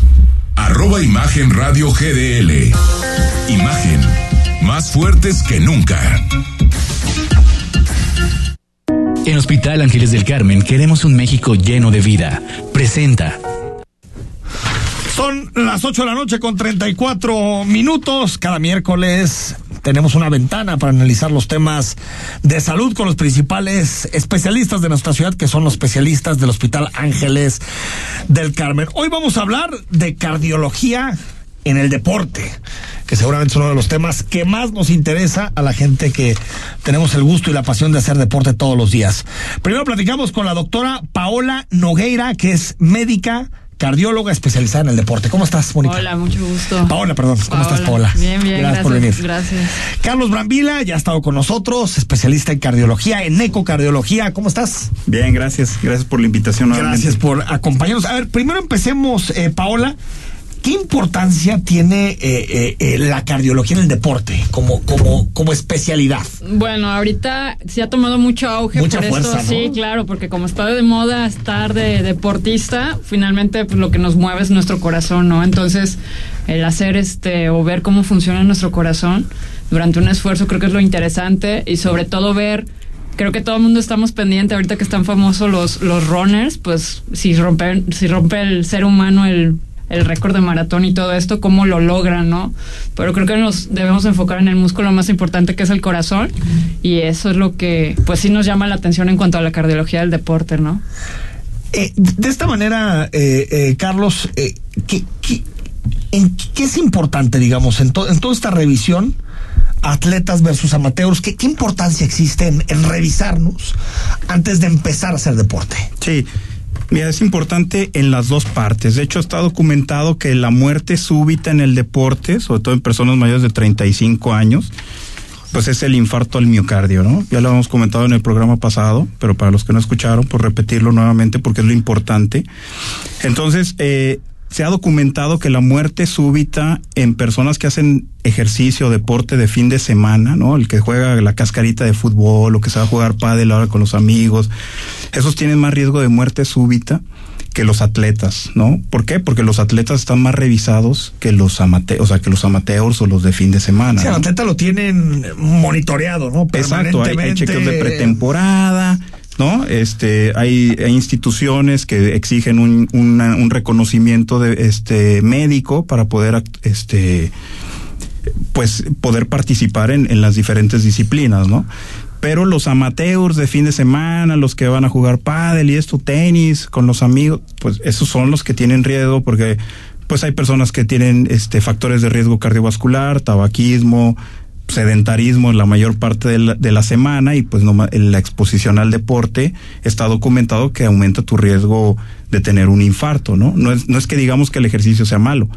arroba Imagen Radio GDL. Imagen, más fuertes que nunca. En Hospital Ángeles del Carmen queremos un México lleno de vida. Presenta. Son las 8 de la noche con 34 minutos. Cada miércoles tenemos una ventana para analizar los temas de salud con los principales especialistas de nuestra ciudad, que son los especialistas del Hospital Ángeles del Carmen. Hoy vamos a hablar de cardiología en el deporte, que seguramente es uno de los temas que más nos interesa a la gente que tenemos el gusto y la pasión de hacer deporte todos los días. Primero platicamos con la doctora Paola Nogueira, que es médica cardióloga especializada en el deporte. ¿Cómo estás, Mónica? Hola, mucho gusto. Paola, perdón. ¿Cómo estás, Paola? Bien, bien, gracias, gracias, por venir. Gracias. Carlos Brambila ya ha estado con nosotros, especialista en cardiología, en ecocardiología. ¿Cómo estás? Bien, gracias. Gracias por la invitación. Nuevamente. Gracias por acompañarnos. A ver, primero empecemos, eh, Paola. ¿Qué importancia tiene eh, eh, eh, la cardiología en el deporte como, como, como especialidad? Bueno, ahorita se ha tomado mucho auge Mucha por fuerza, esto. ¿no? Sí, claro, porque como está de moda estar de deportista, finalmente pues, lo que nos mueve es nuestro corazón, ¿no? Entonces, el hacer este o ver cómo funciona nuestro corazón durante un esfuerzo creo que es lo interesante y sobre todo ver creo que todo el mundo estamos pendiente ahorita que están famosos los los runners, pues si rompe si rompe el ser humano el el récord de maratón y todo esto, cómo lo logran, ¿no? Pero creo que nos debemos enfocar en el músculo más importante que es el corazón y eso es lo que pues sí nos llama la atención en cuanto a la cardiología del deporte, ¿no? Eh, de esta manera, eh, eh, Carlos, eh, ¿qué, qué, en, ¿qué es importante, digamos, en, to, en toda esta revisión? atletas versus amateurs, ¿qué, qué importancia existe en, en, revisarnos antes de empezar a hacer deporte? Sí, Mira, es importante en las dos partes. De hecho, está documentado que la muerte súbita en el deporte, sobre todo en personas mayores de 35 años, pues es el infarto al miocardio, ¿no? Ya lo hemos comentado en el programa pasado, pero para los que no escucharon, pues repetirlo nuevamente porque es lo importante. Entonces, eh, se ha documentado que la muerte súbita en personas que hacen ejercicio, deporte de fin de semana, ¿no? El que juega la cascarita de fútbol o que se va a jugar pádel ahora con los amigos, esos tienen más riesgo de muerte súbita que los atletas, ¿no? ¿Por qué? Porque los atletas están más revisados que los amateurs, o sea, que los amateurs o los de fin de semana. El atleta lo tienen monitoreado, ¿no? Exacto, hay, hay chequeos de pretemporada, ¿no? Este, hay, hay instituciones que exigen un, un reconocimiento de, este, médico para poder, este, pues, poder participar en, en las diferentes disciplinas, ¿no? Pero los amateurs de fin de semana, los que van a jugar pádel y esto, tenis con los amigos, pues esos son los que tienen riesgo porque pues hay personas que tienen este factores de riesgo cardiovascular, tabaquismo, sedentarismo en la mayor parte de la, de la semana y pues no, la exposición al deporte está documentado que aumenta tu riesgo de tener un infarto, ¿no? No es, no es que digamos que el ejercicio sea malo,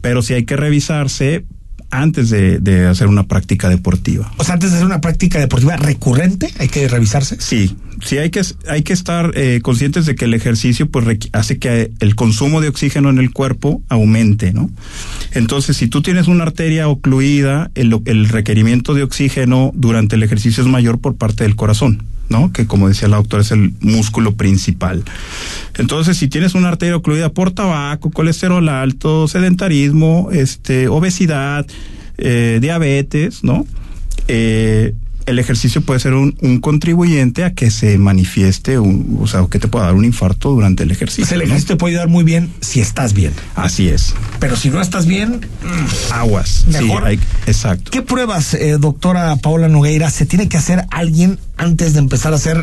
pero sí hay que revisarse antes de, de, hacer una práctica deportiva. O sea, antes de hacer una práctica deportiva recurrente, hay que revisarse. Sí, sí hay que hay que estar eh, conscientes de que el ejercicio pues hace que el consumo de oxígeno en el cuerpo aumente, ¿no? Entonces, si tú tienes una arteria ocluida, el, el requerimiento de oxígeno durante el ejercicio es mayor por parte del corazón. ¿No? Que como decía la doctora es el músculo principal. Entonces, si tienes una arteria ocluida por tabaco, colesterol alto, sedentarismo, este, obesidad, eh, diabetes, ¿no? Eh, el ejercicio puede ser un, un, contribuyente a que se manifieste, un, o sea, que te pueda dar un infarto durante el ejercicio. Sea, el ejercicio ¿no? te puede ayudar muy bien si estás bien. Así es. Pero si no estás bien, aguas. Mejor. Sí, hay, exacto. ¿Qué pruebas, eh, doctora Paola Nogueira, se tiene que hacer alguien antes de empezar a hacer?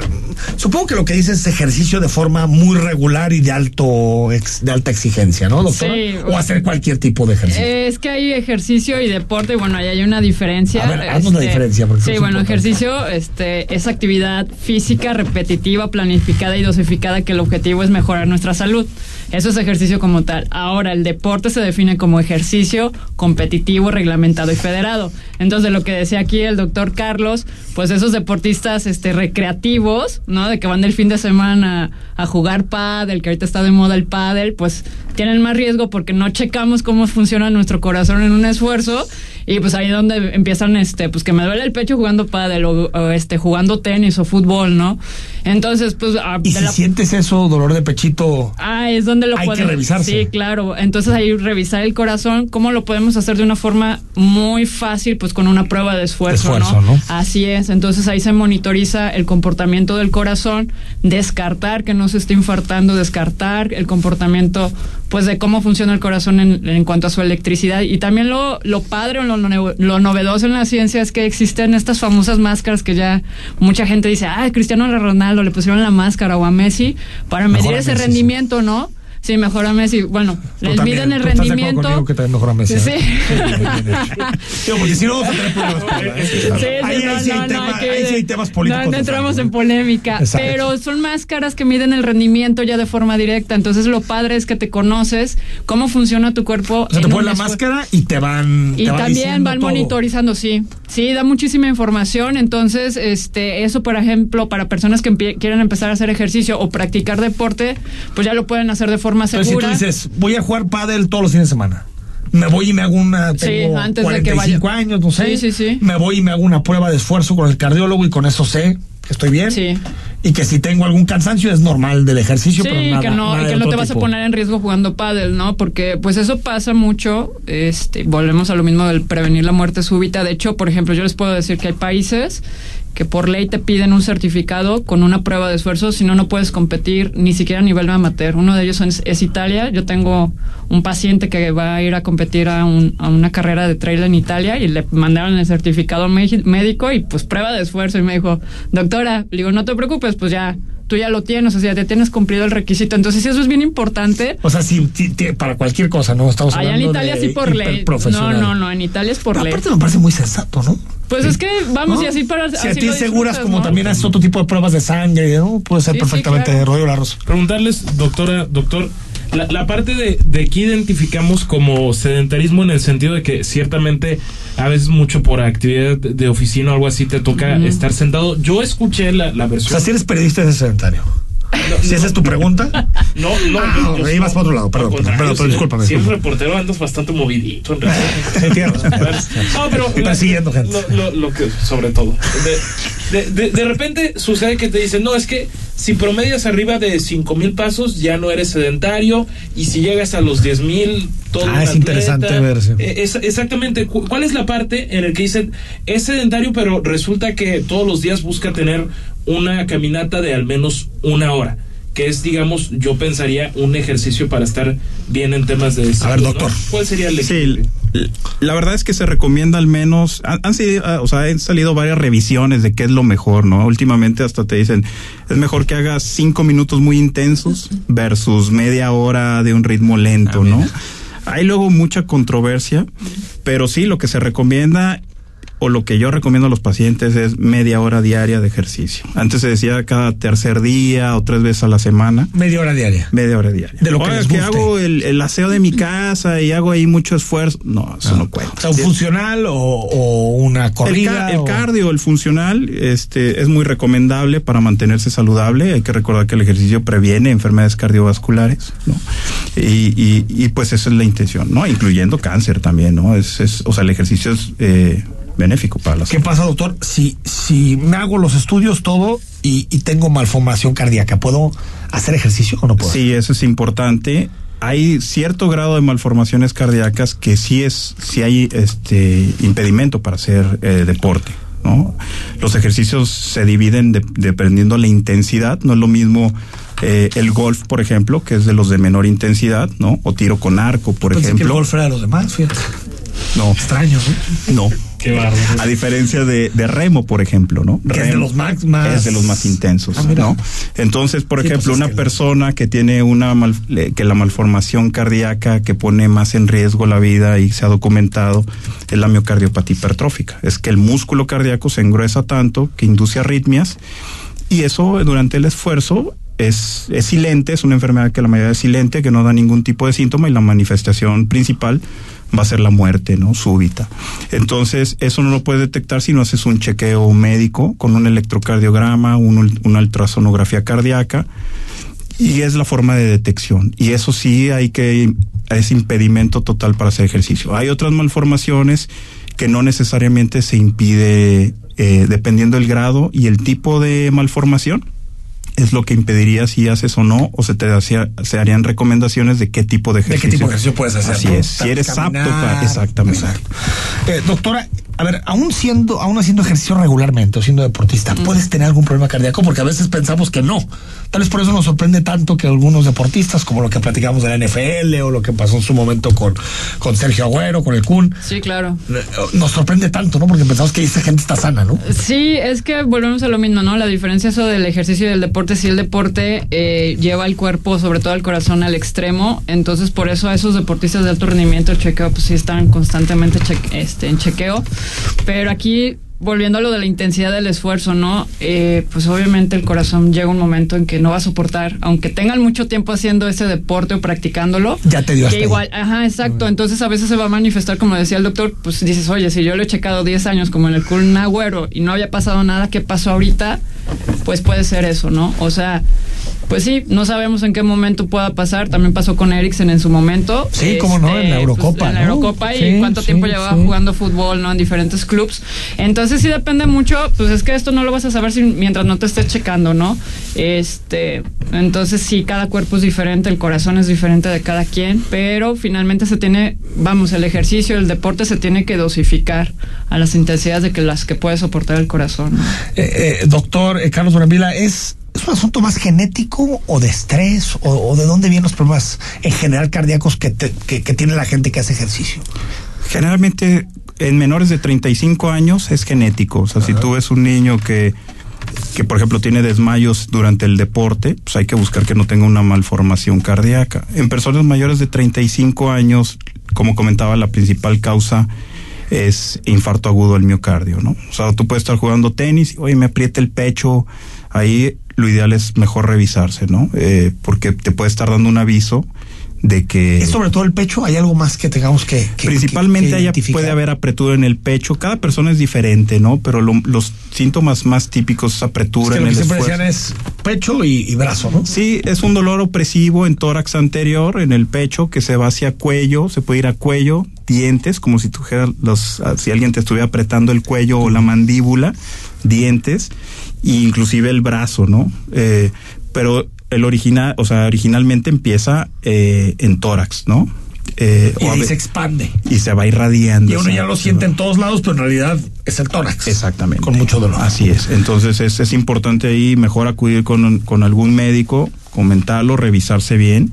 Supongo que lo que dices es ejercicio de forma muy regular y de alto de alta exigencia, ¿no, doctora? Sí. O hacer cualquier tipo de ejercicio. Es que hay ejercicio y deporte, y bueno, ahí hay una diferencia. A ver, haznos este, la diferencia. Porque sí, bueno, importante. ejercicio este, es actividad física repetitiva, planificada y dosificada que el objetivo es mejorar nuestra salud. Eso es ejercicio como tal. Ahora, el deporte se define como ejercicio competitivo, reglamentado y federado. Entonces, lo que decía aquí el doctor Carlos, pues esos deportistas este, recreativos, ¿no? De que van del fin de semana a, jugar pádel, que ahorita está de moda el pádel, pues tienen más riesgo porque no checamos cómo funciona nuestro corazón en un esfuerzo y pues ahí es donde empiezan este pues que me duele el pecho jugando pádel o, o este jugando tenis o fútbol no entonces pues a, y si la... sientes eso dolor de pechito ah es donde lo hay pueden que revisarse. Sí claro. Entonces ahí revisar el corazón cómo lo podemos hacer de una forma muy fácil pues con una prueba de esfuerzo, de esfuerzo ¿no? ¿no? así es. Entonces ahí se monitoriza el comportamiento del corazón descartar que no se esté infartando descartar el comportamiento pues de cómo funciona el corazón en, en cuanto a su electricidad. Y también lo, lo padre o lo, lo, novedoso en la ciencia es que existen estas famosas máscaras que ya mucha gente dice, ah, Cristiano Ronaldo le pusieron la máscara o a Messi para medir Mejor ese Messi, rendimiento, ¿no? Sí, mejora Messi. Bueno, Tú les también, miden el tú estás de acuerdo rendimiento. que también mejora Messi, Sí. ¿eh? Digo, porque si no vamos a tener problemas. con la- Sí, sí, ahí, no, ahí sí hay no, no, tema- hay que- ahí sí hay temas políticos. No, entramos en polémica, Exacto. pero son máscaras que miden el rendimiento ya de forma directa. Entonces, lo padre es que te conoces cómo funciona tu cuerpo. O sea, te en ponen la máscara y te van. y te también van todo. monitorizando, sí. Sí, da muchísima información. Entonces, este, eso, por ejemplo, para personas que quieren empezar a hacer ejercicio o practicar deporte, pues ya lo pueden hacer de forma Entonces, si tú segura. dices, voy a jugar pádel todos los fines de semana. Me voy y me hago una. Sí, Tengo antes de que 45 vaya. años, no sé. Sí, sí, sí. Me voy y me hago una prueba de esfuerzo con el cardiólogo y con eso sé que estoy bien. Sí. Y que si tengo algún cansancio es normal del ejercicio, Sí, pero nada, que no, nada y que no te vas a poner en riesgo jugando pádel, ¿no? Porque pues eso pasa mucho, este, volvemos a lo mismo del prevenir la muerte súbita. De hecho, por ejemplo, yo les puedo decir que hay países que por ley te piden un certificado con una prueba de esfuerzo, si no, no puedes competir ni siquiera a nivel amateur. Uno de ellos es, Italia. Yo tengo un paciente que va a ir a competir a, un- una carrera de trail en Italia y le mandaron el certificado médico y pues prueba de esfuerzo y me dijo, doctora, le digo, no te preocupes, pues ya, tú ya lo tienes, o sea, ya tienes cumplido el requisito. Entonces eso es bien importante. O sea, sí, para cualquier cosa, ¿no? Estamos Allá en hablando Italia de sí por ley. No, no, no, en Italia es por Pero ley. aparte me parece muy sensato, ¿no? Pues es que vamos ¿No? y así para... Si a ti seguras como ¿no? también haces otro tipo de pruebas de sangre, ¿no? Puede ser Sí, sí, perfectamente claro. Rodrigo Larros. Preguntarles, doctora, doctor, la, la parte de, de que identificamos como sedentarismo en el sentido de que ciertamente a veces mucho por actividad de, oficina o algo así te toca estar sentado. Yo escuché la, la O versión. sea, si eres periodista de sedentario. si esa es tu pregunta. No, no, Ah, no, ibas para otro lado, perdón, perdón, perdón, si- discúlpame, Si eres reportero andas bastante movidito en realidad. Razón. No, pero Persiguiendo gente. Lo, lo- lo que, sobre todo. De, de, de- de repente sucede que te dicen, no, es que si promedias arriba de cinco mil pasos ya no eres sedentario y si llegas a los diez mil todo Ah, es atleta. interesante verse. Eh, es- exactamente. Cu- ¿Cuál es la parte en la que dicen es sedentario pero resulta que todos los días busca tener una caminata de al menos una hora? Que es, digamos, yo pensaría un ejercicio para estar bien en temas de salud, ¿no? doctor. ¿Cuál sería el Sí, la verdad es que se recomienda al menos, han, han sido, ah, o sea, han salido varias revisiones de qué es lo mejor, ¿no? Últimamente hasta te dicen, es mejor que hagas cinco minutos muy intensos versus media hora de un ritmo lento, ¿no? Hay luego mucha controversia, pero sí, lo que se recomienda o lo que yo recomiendo a los pacientes es media hora diaria de ejercicio. Antes se decía cada tercer día o tres veces a la semana. Media hora diaria. Media hora diaria. De lo que Oiga, les que guste. hago el, el aseo de mi casa y hago ahí mucho esfuerzo. No, eso no cuenta. O sea, un funcional o, o una El, corrida. el cardio, el funcional, este, es muy recomendable para mantenerse saludable. Hay que recordar que el ejercicio previene enfermedades cardiovasculares, ¿no? Y, y, y, pues esa es la intención, ¿no? Incluyendo cáncer también, ¿no? Es, es, o sea, el ejercicio es eh, benéfico para la ¿Qué pasa, doctor? Si, si me hago los estudios, todo, y, y tengo malformación cardíaca, ¿puedo hacer ejercicio o no puedo? Sí, eso es importante. Hay cierto grado de malformaciones cardíacas que sí es, sí hay este impedimento para hacer eh, deporte. ¿no? Los ejercicios se dividen de- dependiendo la intensidad. No es lo mismo eh, el golf, por ejemplo, que es de los de menor intensidad, ¿no? O tiro con arco, por Pensé que el ejemplo. golf era de los demás, fíjate. No. Extraño, No. Qué bárbaro. A diferencia de, de remo, por ejemplo, ¿no? Que es de Remo los más- más- Es de los más intensos, Ah. Entonces, por Sí, ejemplo, pues es una que- persona que tiene una mal- que la malformación cardíaca que pone más en riesgo la vida y se ha documentado es la miocardiopatía hipertrófica. Es que el músculo cardíaco se engruesa tanto que induce arritmias y eso durante el esfuerzo es, es silente, es una enfermedad que la mayoría es silente, que no da ningún tipo de síntoma y la manifestación principal va a ser la muerte, ¿no? Súbita. Entonces, eso no lo puedes detectar si no haces un chequeo médico con un electrocardiograma, una ultrasonografía cardíaca y es la forma de detección. Y eso sí hay que, es impedimento total para hacer ejercicio. Hay otras malformaciones que no necesariamente se impide, eh, dependiendo del grado y el tipo de malformación, es lo que impediría si haces o no, o se te hacía- se harían recomendaciones de qué tipo de ¿De ejercicio. qué tipo de ejercicio puedes hacer? Así no? es. Si eres apto para, exactamente. Exacto. Eh, doctora, a ver, aún siendo, aún haciendo ejercicio regularmente o siendo deportista, ¿puedes tener algún problema cardíaco? Porque a veces pensamos que no. Tal vez por eso nos sorprende tanto que algunos deportistas, como lo que platicamos de la NFL o lo que pasó en su momento con, con Sergio Agüero, con el Kun, Sí, claro. nos sorprende tanto, ¿no? Porque pensamos que esa gente está sana, ¿no? Sí, es que volvemos a lo mismo, ¿no? La diferencia eso del ejercicio y del deporte, si el deporte eh, lleva el cuerpo, sobre todo el corazón, al extremo, entonces por eso a esos deportistas de alto rendimiento, el chequeo, pues sí están constantemente este, en chequeo. Pero aquí, volviendo a lo de la intensidad del esfuerzo, ¿no? Eh, pues obviamente el corazón llega un momento en que no va a soportar, aunque tengan mucho tiempo haciendo ese deporte o practicándolo. Ya te dio que ahí. igual, ajá, exacto. Entonces a veces se va a manifestar, como decía el doctor, pues dices, oye, si yo lo he checado 10 años como en el Kun Agüero y no había pasado nada, ¿qué pasó ahorita? Pues puede ser eso, ¿no? O sea, pues sí, no sabemos en qué momento pueda pasar. También pasó con Eriksen en su momento. Sí, cómo no, en la Eurocopa, pues, en la ¿no? Eurocopa y Sí, cuánto sí, tiempo llevaba sí. jugando fútbol, ¿no? En diferentes clubs. Entonces sí depende mucho, pues es que esto no lo vas a saber si, mientras no te estés checando, ¿no? Este, entonces sí, cada cuerpo es diferente, el corazón es diferente de cada quien, pero finalmente se tiene, vamos, el ejercicio, el deporte se tiene que dosificar a las intensidades de que las que puede soportar el corazón. ¿no? Eh, eh, doctor eh, Carlos Brambila, ¿es, ¿es un asunto más genético o de estrés o, o de dónde vienen los problemas en general cardíacos que, te- que, que tiene la gente que hace ejercicio? Generalmente en menores de 35 años es genético. O sea, si tú ves un niño que, que, por ejemplo, tiene desmayos durante el deporte, pues hay que buscar que no tenga una malformación cardíaca. En personas mayores de 35 años, como comentaba, la principal causa es infarto agudo del miocardio, ¿no? O sea, tú puedes estar jugando tenis y, oye, me aprieta el pecho, ahí lo ideal es mejor revisarse, ¿no? Eh, porque te puede estar dando un aviso de que... ¿Es sobre todo el pecho? ¿Hay algo más que tengamos que, que- Principalmente que- que haya- identificar? puede haber apretura en el pecho. Cada persona es diferente, ¿no? Pero lo- los síntomas más típicos es apretura Es lo en que el siempre esfuerzo. decían es pecho y, y brazo, ¿no? Sí, es un dolor opresivo en tórax anterior, en el pecho, que se va hacia cuello, se puede ir a cuello, dientes, como si los, ah, si alguien te estuviera apretando el cuello o la mandíbula, dientes, e inclusive el brazo, ¿no? Eh, pero el original, o sea, originalmente empieza eh, en tórax, ¿no? Eh, Y ahí se expande. y se va irradiando. Y uno ya lo siente en todos lados, pero en realidad es el tórax. Exactamente. Con mucho dolor. Así es. Entonces es, es importante ahí mejor acudir con, con algún médico, comentarlo, revisarse bien,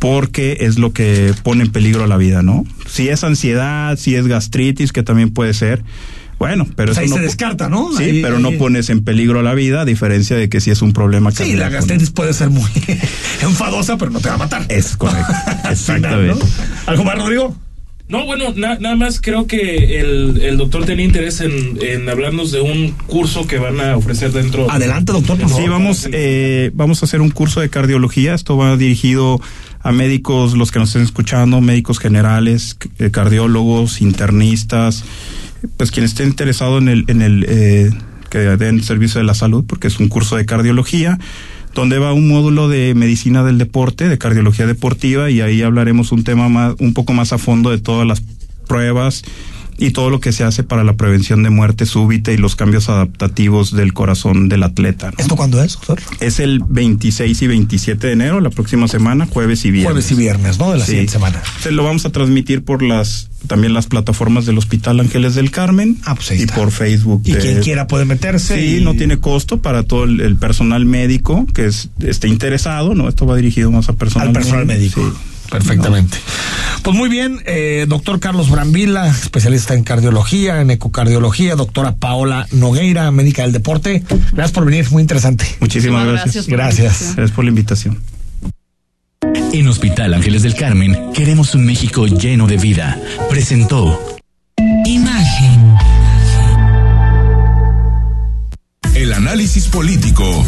porque es lo que pone en peligro la vida, ¿no? Si es ansiedad, si es gastritis, que también puede ser. Bueno, pero Pues eso ahí no se descarta, ¿no? Sí, Ahí- pero ahí- no pones en peligro la vida, a diferencia de que si es un problema Sí, cardíaco, la gastritis puede ser muy enfadosa, pero no te va a matar. Es correcto. Al final, ¿no? ¿Algo más, Rodrigo? No, bueno, na- nada más creo que el, el doctor tenía interés en, en hablarnos de un curso que van a ofrecer dentro. Adelante, doctor, por Sí, favor. vamos, eh, vamos a hacer un curso de cardiología. Esto va dirigido a médicos, los que nos estén escuchando, médicos generales, eh, cardiólogos, internistas, pues quien esté interesado en el, en el eh, que den servicio de la salud, porque es un curso de cardiología donde va un módulo de medicina del deporte, de cardiología deportiva, y ahí hablaremos un tema más, un poco más a fondo de todas las pruebas y todo lo que se hace para la prevención de muerte súbita y los cambios adaptativos del corazón del atleta. ¿no? ¿Esto cuándo es, doctor? Es el 26 y 27 de enero, la próxima semana, jueves y viernes. Jueves y viernes, ¿no? De la siguiente semana. Se lo vamos a transmitir por las también las plataformas del Hospital Ángeles del Carmen Ah, pues y está. por Facebook. Y de- quien quiera puede meterse. Sí, y- no tiene costo para todo el, el personal médico que es, esté interesado, ¿no? Esto va dirigido más a personal Al personal médico. Sí. Perfectamente. Pues muy bien, eh, doctor Carlos Brambila, especialista en cardiología, en ecocardiología, doctora Paola Nogueira, médica del deporte. Gracias por venir, muy interesante. Muchísimas gracias gracias. por. Gracias por la invitación. En Hospital Ángeles del Carmen queremos un México lleno de vida. Presentó Imagen. El análisis político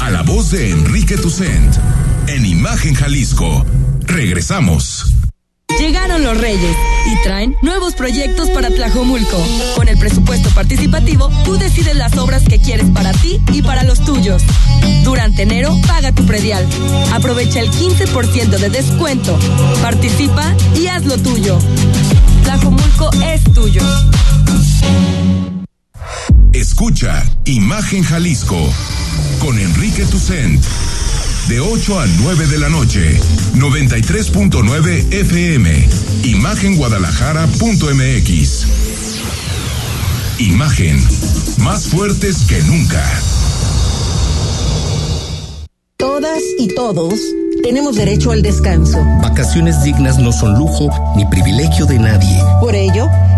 a la voz de Enrique Tucent en Imagen Jalisco. Regresamos. Llegaron los Reyes y traen nuevos proyectos para Tlajomulco. Con el presupuesto participativo, tú decides las obras que quieres para ti y para los tuyos. Durante enero, paga tu predial. Aprovecha el 15% de descuento. Participa y haz lo tuyo. Tlajomulco es tuyo. Escucha Imagen Jalisco con Enrique Tucent. De 8 a 9 de la noche, 93.9 FM. Imagenguadalajara.mx. Imagen, más fuertes que nunca. Todas y todos tenemos derecho al descanso. Vacaciones dignas no son lujo ni privilegio de nadie. Por ello,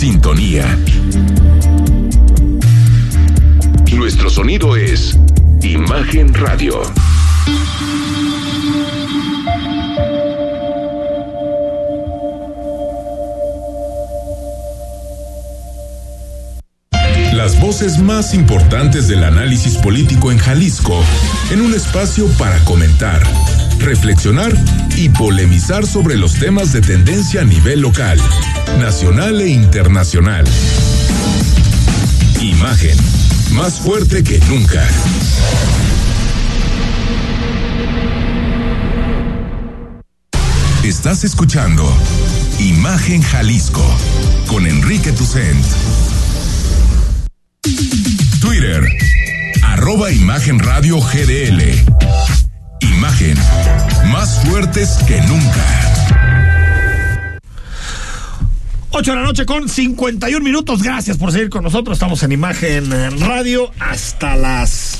Sintonía. Nuestro sonido es Imagen Radio. Las voces más importantes del análisis político en Jalisco, en un espacio para comentar, reflexionar y polemizar sobre los temas de tendencia a nivel local, nacional e internacional. Imagen, más fuerte que nunca. Estás escuchando Imagen Jalisco con Enrique Tucent. Twitter, arroba Imagen Radio GDL. Imagen, más fuertes que nunca. 8 de la noche con 51 minutos. Gracias por seguir con nosotros. Estamos en Imagen Radio hasta las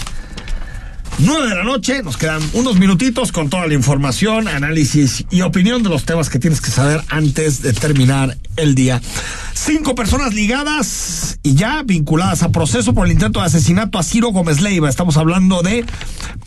9 de la noche. Nos quedan unos minutitos con toda la información, análisis y opinión de los temas que tienes que saber antes de terminar el día. Cinco personas ligadas y ya vinculadas a proceso por el intento de asesinato a Ciro Gómez Leiva. Estamos hablando de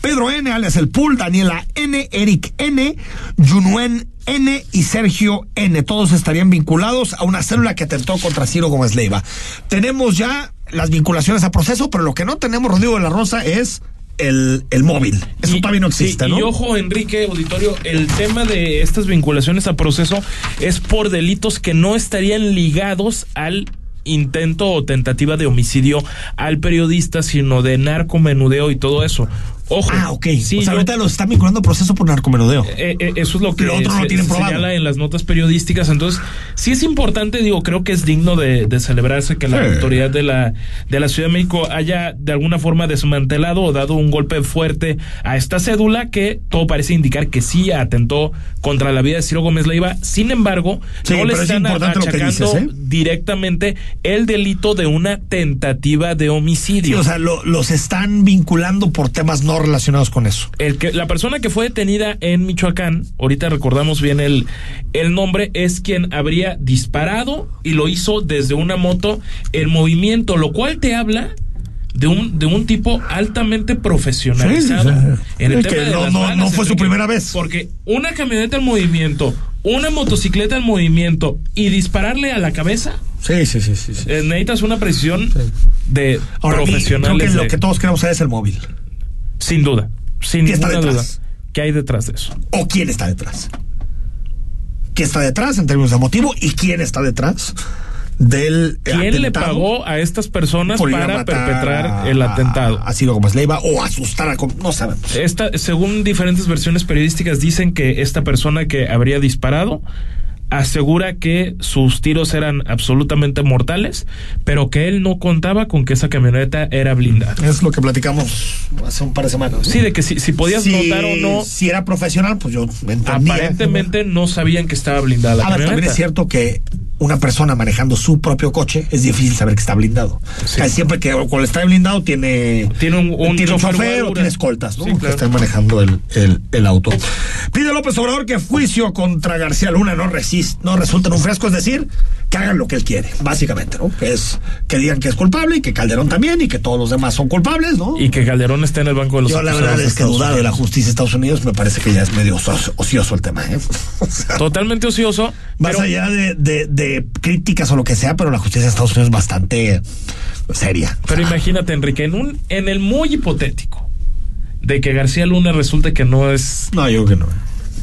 Pedro N., alias El Pool, Daniela N., Eric N., Junuen N y Sergio N. Todos estarían vinculados a una célula que atentó contra Ciro Gómez Leiva. Tenemos ya las vinculaciones a proceso, pero lo que no tenemos, Rodrigo de la Rosa, es el, el móvil. Eso Y- todavía no existe, ¿no? Y ojo, Enrique, auditorio, el tema de estas vinculaciones a proceso es por delitos que no estarían ligados al intento o tentativa de homicidio al periodista, sino de narcomenudeo y todo eso. Ojo. Ah, ok. Sí, o sea, yo- ahorita los están vinculando a proceso por narcomenudeo. eh, eh, eso es lo que Lo otro no se- tienen se probado. señala en las notas periodísticas. Entonces, sí es importante, digo, creo que es digno de, de celebrarse que la autoridad de la, de la Ciudad de México haya de alguna forma desmantelado o dado un golpe fuerte a esta cédula que todo parece indicar que sí atentó contra la vida de Ciro Gómez Leiva. Sin embargo, Sí, no le es están lo achacando dices, ¿eh? directamente el delito de una tentativa de Sí, homicidio. o sea, lo- los están vinculando por temas no relacionados con eso. El que, la persona que fue detenida en Michoacán, ahorita recordamos bien el, el nombre, es quien habría disparado y lo hizo desde una moto en movimiento, lo cual te habla de un, de un tipo altamente profesionalizado Sí, sí, sí. en el Sí, tema que de no- las no- balas, no fue su primera vez. Porque una camioneta en movimiento, una motocicleta en movimiento y dispararle a la cabeza, Sí, sí, sí, sí. eh, necesitas una precisión de Ahora, profesionales. creo que lo que todos queremos saber es el móvil. Sin duda, sin ¿Qué está ninguna duda. ¿Qué hay detrás de eso? ¿O quién está detrás? ¿Quién está detrás en términos de motivo? ¿Y quién está detrás del ¿Quién le pagó a estas personas para perpetrar a- el atentado? A Ciro Gómez Leiva o asustar a... No sabemos. Esta, según diferentes versiones periodísticas, dicen que esta persona que habría disparado asegura que sus tiros eran absolutamente mortales, pero que él no contaba con que esa camioneta era blindada. Es lo que platicamos hace un par de semanas. Sí, de que si, si podías Si- notar o no, Si era profesional, pues yo entendía. aparentemente no sabían que estaba blindada la A ver, también camioneta. es cierto que una persona manejando su propio coche es difícil saber que está blindado. Casi siempre que cuando está blindado tiene, Tiene un- un tiene chofer chofer o tiene escoltas, ¿no? Sí, Que estén manejando el, el- el auto. Pide López Obrador que juicio contra García Luna no, resist, no resulte en un fresco, es decir, que hagan lo que él quiere, básicamente, ¿no? Que es que digan que es culpable y que Calderón también y que todos los demás son culpables, ¿no? Y que Calderón esté en el banco de los Yo la verdad es que dudar de la justicia de Estados Unidos me parece que ya es medio ocio- ocioso el tema, ¿eh? O sea, Totalmente ocioso. Más pero- allá de, de- de críticas o lo que sea, pero la justicia de Estados Unidos es bastante seria. Pero imagínate, Enrique, en un, en el muy hipotético de que García Luna resulte que no es. No, yo creo que no.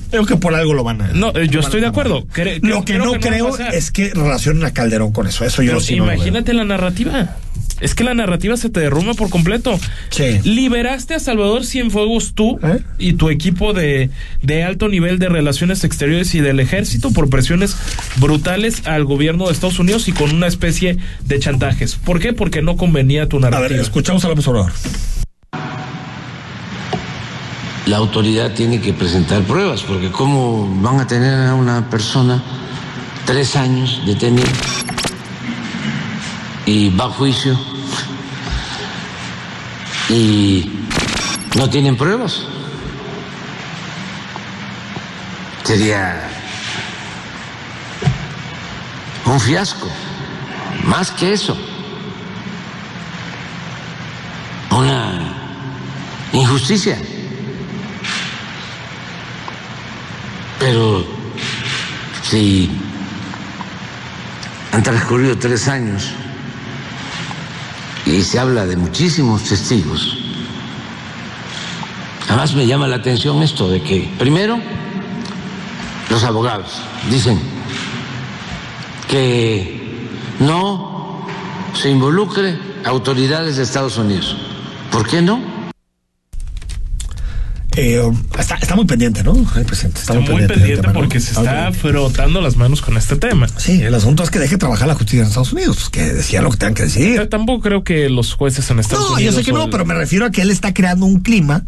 Creo que por algo lo van a. No, yo estoy de acuerdo. Cre- Lo que creo no que creo es que relacionen a Calderón con eso. Eso yo Pero sí no imagínate la narrativa. Es que la narrativa se te derrumba por completo. Sí. Liberaste a Salvador Cienfuegos tú ¿Eh? y tu equipo de, de alto nivel de relaciones exteriores y del ejército por presiones brutales al gobierno de Estados Unidos y con una especie de chantajes. ¿Por qué? Porque no convenía tu A ver, narrativa. escuchamos a López Obrador. la autoridad tiene que presentar pruebas, porque ¿cómo van a tener a una persona tres años detenida y va a juicio y no tienen pruebas? Sería un fiasco, más que eso, una injusticia. Pero si han transcurrido tres años y se habla de muchísimos testigos, además me llama la atención esto de que, primero, los abogados dicen que no se involucre autoridades de Estados Unidos. ¿Por qué no? Eh, está, está muy pendiente, ¿no? El presidente Está muy pendiente, tema, ¿no? porque se Está frotando las manos con este tema. Sí, el asunto es que deje trabajar la justicia en Estados Unidos, pues, que decía lo que tengan que decir. Yo tampoco creo que los jueces en Estados No, Unidos. yo sé que no, el- pero me refiero a que él está creando un clima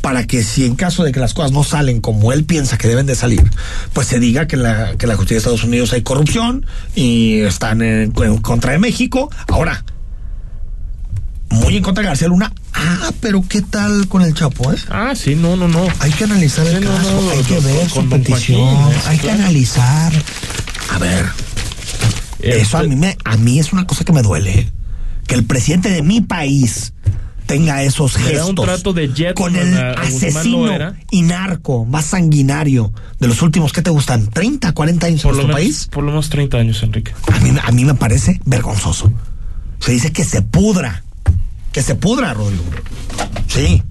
para que si en caso de que las cosas no salen como él piensa que deben de salir, pues se diga que la, que la justicia de Estados Unidos hay corrupción y están en, en contra de México. Ahora, muy en contra de García Luna. Ah, pero ¿qué tal con el Chapo, eh? Ah, sí, no, no, no. Hay que analizar el Sí, no, caso, no, hay que ver con su petición, Joaquín, hay que analizar. A ver, eso a mí, me, a mí es una cosa que me duele. ¿eh? Que el presidente de mi país tenga esos gestos un trato de jet con a- el asesino y narco más sanguinario de los últimos, ¿qué te gustan? ¿30, 40 años en Por lo, nuestro menos, país? por lo menos 30 años, Enrique. A mí, a mí me parece vergonzoso. Se dice que se pudra. Que se pudra, Rodrigo. Sí.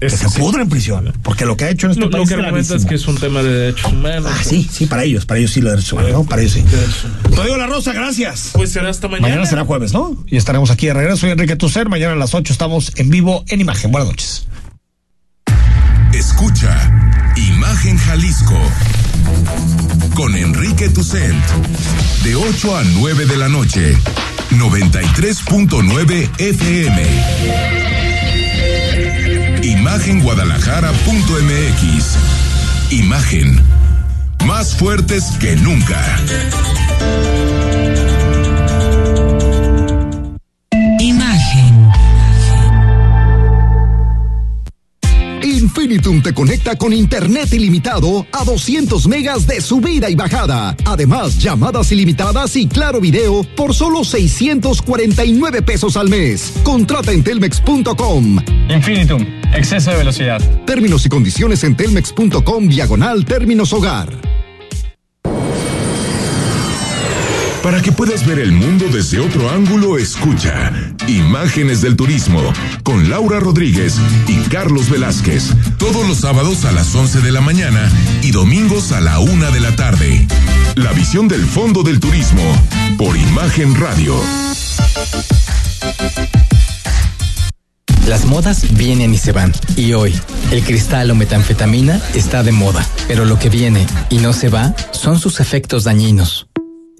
Que se pudra en prisión. Porque lo que ha hecho en este Lo, lo país que es argumentas es que es un tema de derechos humanos. Ah, sí, sí, para ellos, para ellos sí lo derechos humanos, ¿no? Para ellos sí. Rodrigo La Rosa, gracias. Pues será hasta mañana. Mañana será jueves, ¿no? Y estaremos aquí de regreso. Soy Enrique Tucer. Mañana a las 8 estamos en vivo en imagen. Buenas noches. Escucha Imagen Jalisco con Enrique Tucent de 8 a 9 de la noche 93.9 FM Imagenguadalajara.mx Imagen más fuertes que nunca Infinitum te conecta con internet ilimitado a 200 megas de subida y bajada. Además, llamadas ilimitadas y claro video por solo 649 pesos al mes. Contrata en telmex.com. Infinitum, exceso de velocidad. Términos y condiciones en telmex.com diagonal términos hogar. Para que puedas ver el mundo desde otro ángulo, escucha Imágenes del Turismo con Laura Rodríguez y Carlos Velázquez. Todos los sábados a las 11 de la mañana y domingos a la una de la tarde. La visión del fondo del turismo por Imagen Radio. Las modas vienen y se van. Y hoy, el cristal o metanfetamina está de moda. Pero lo que viene y no se va son sus efectos dañinos.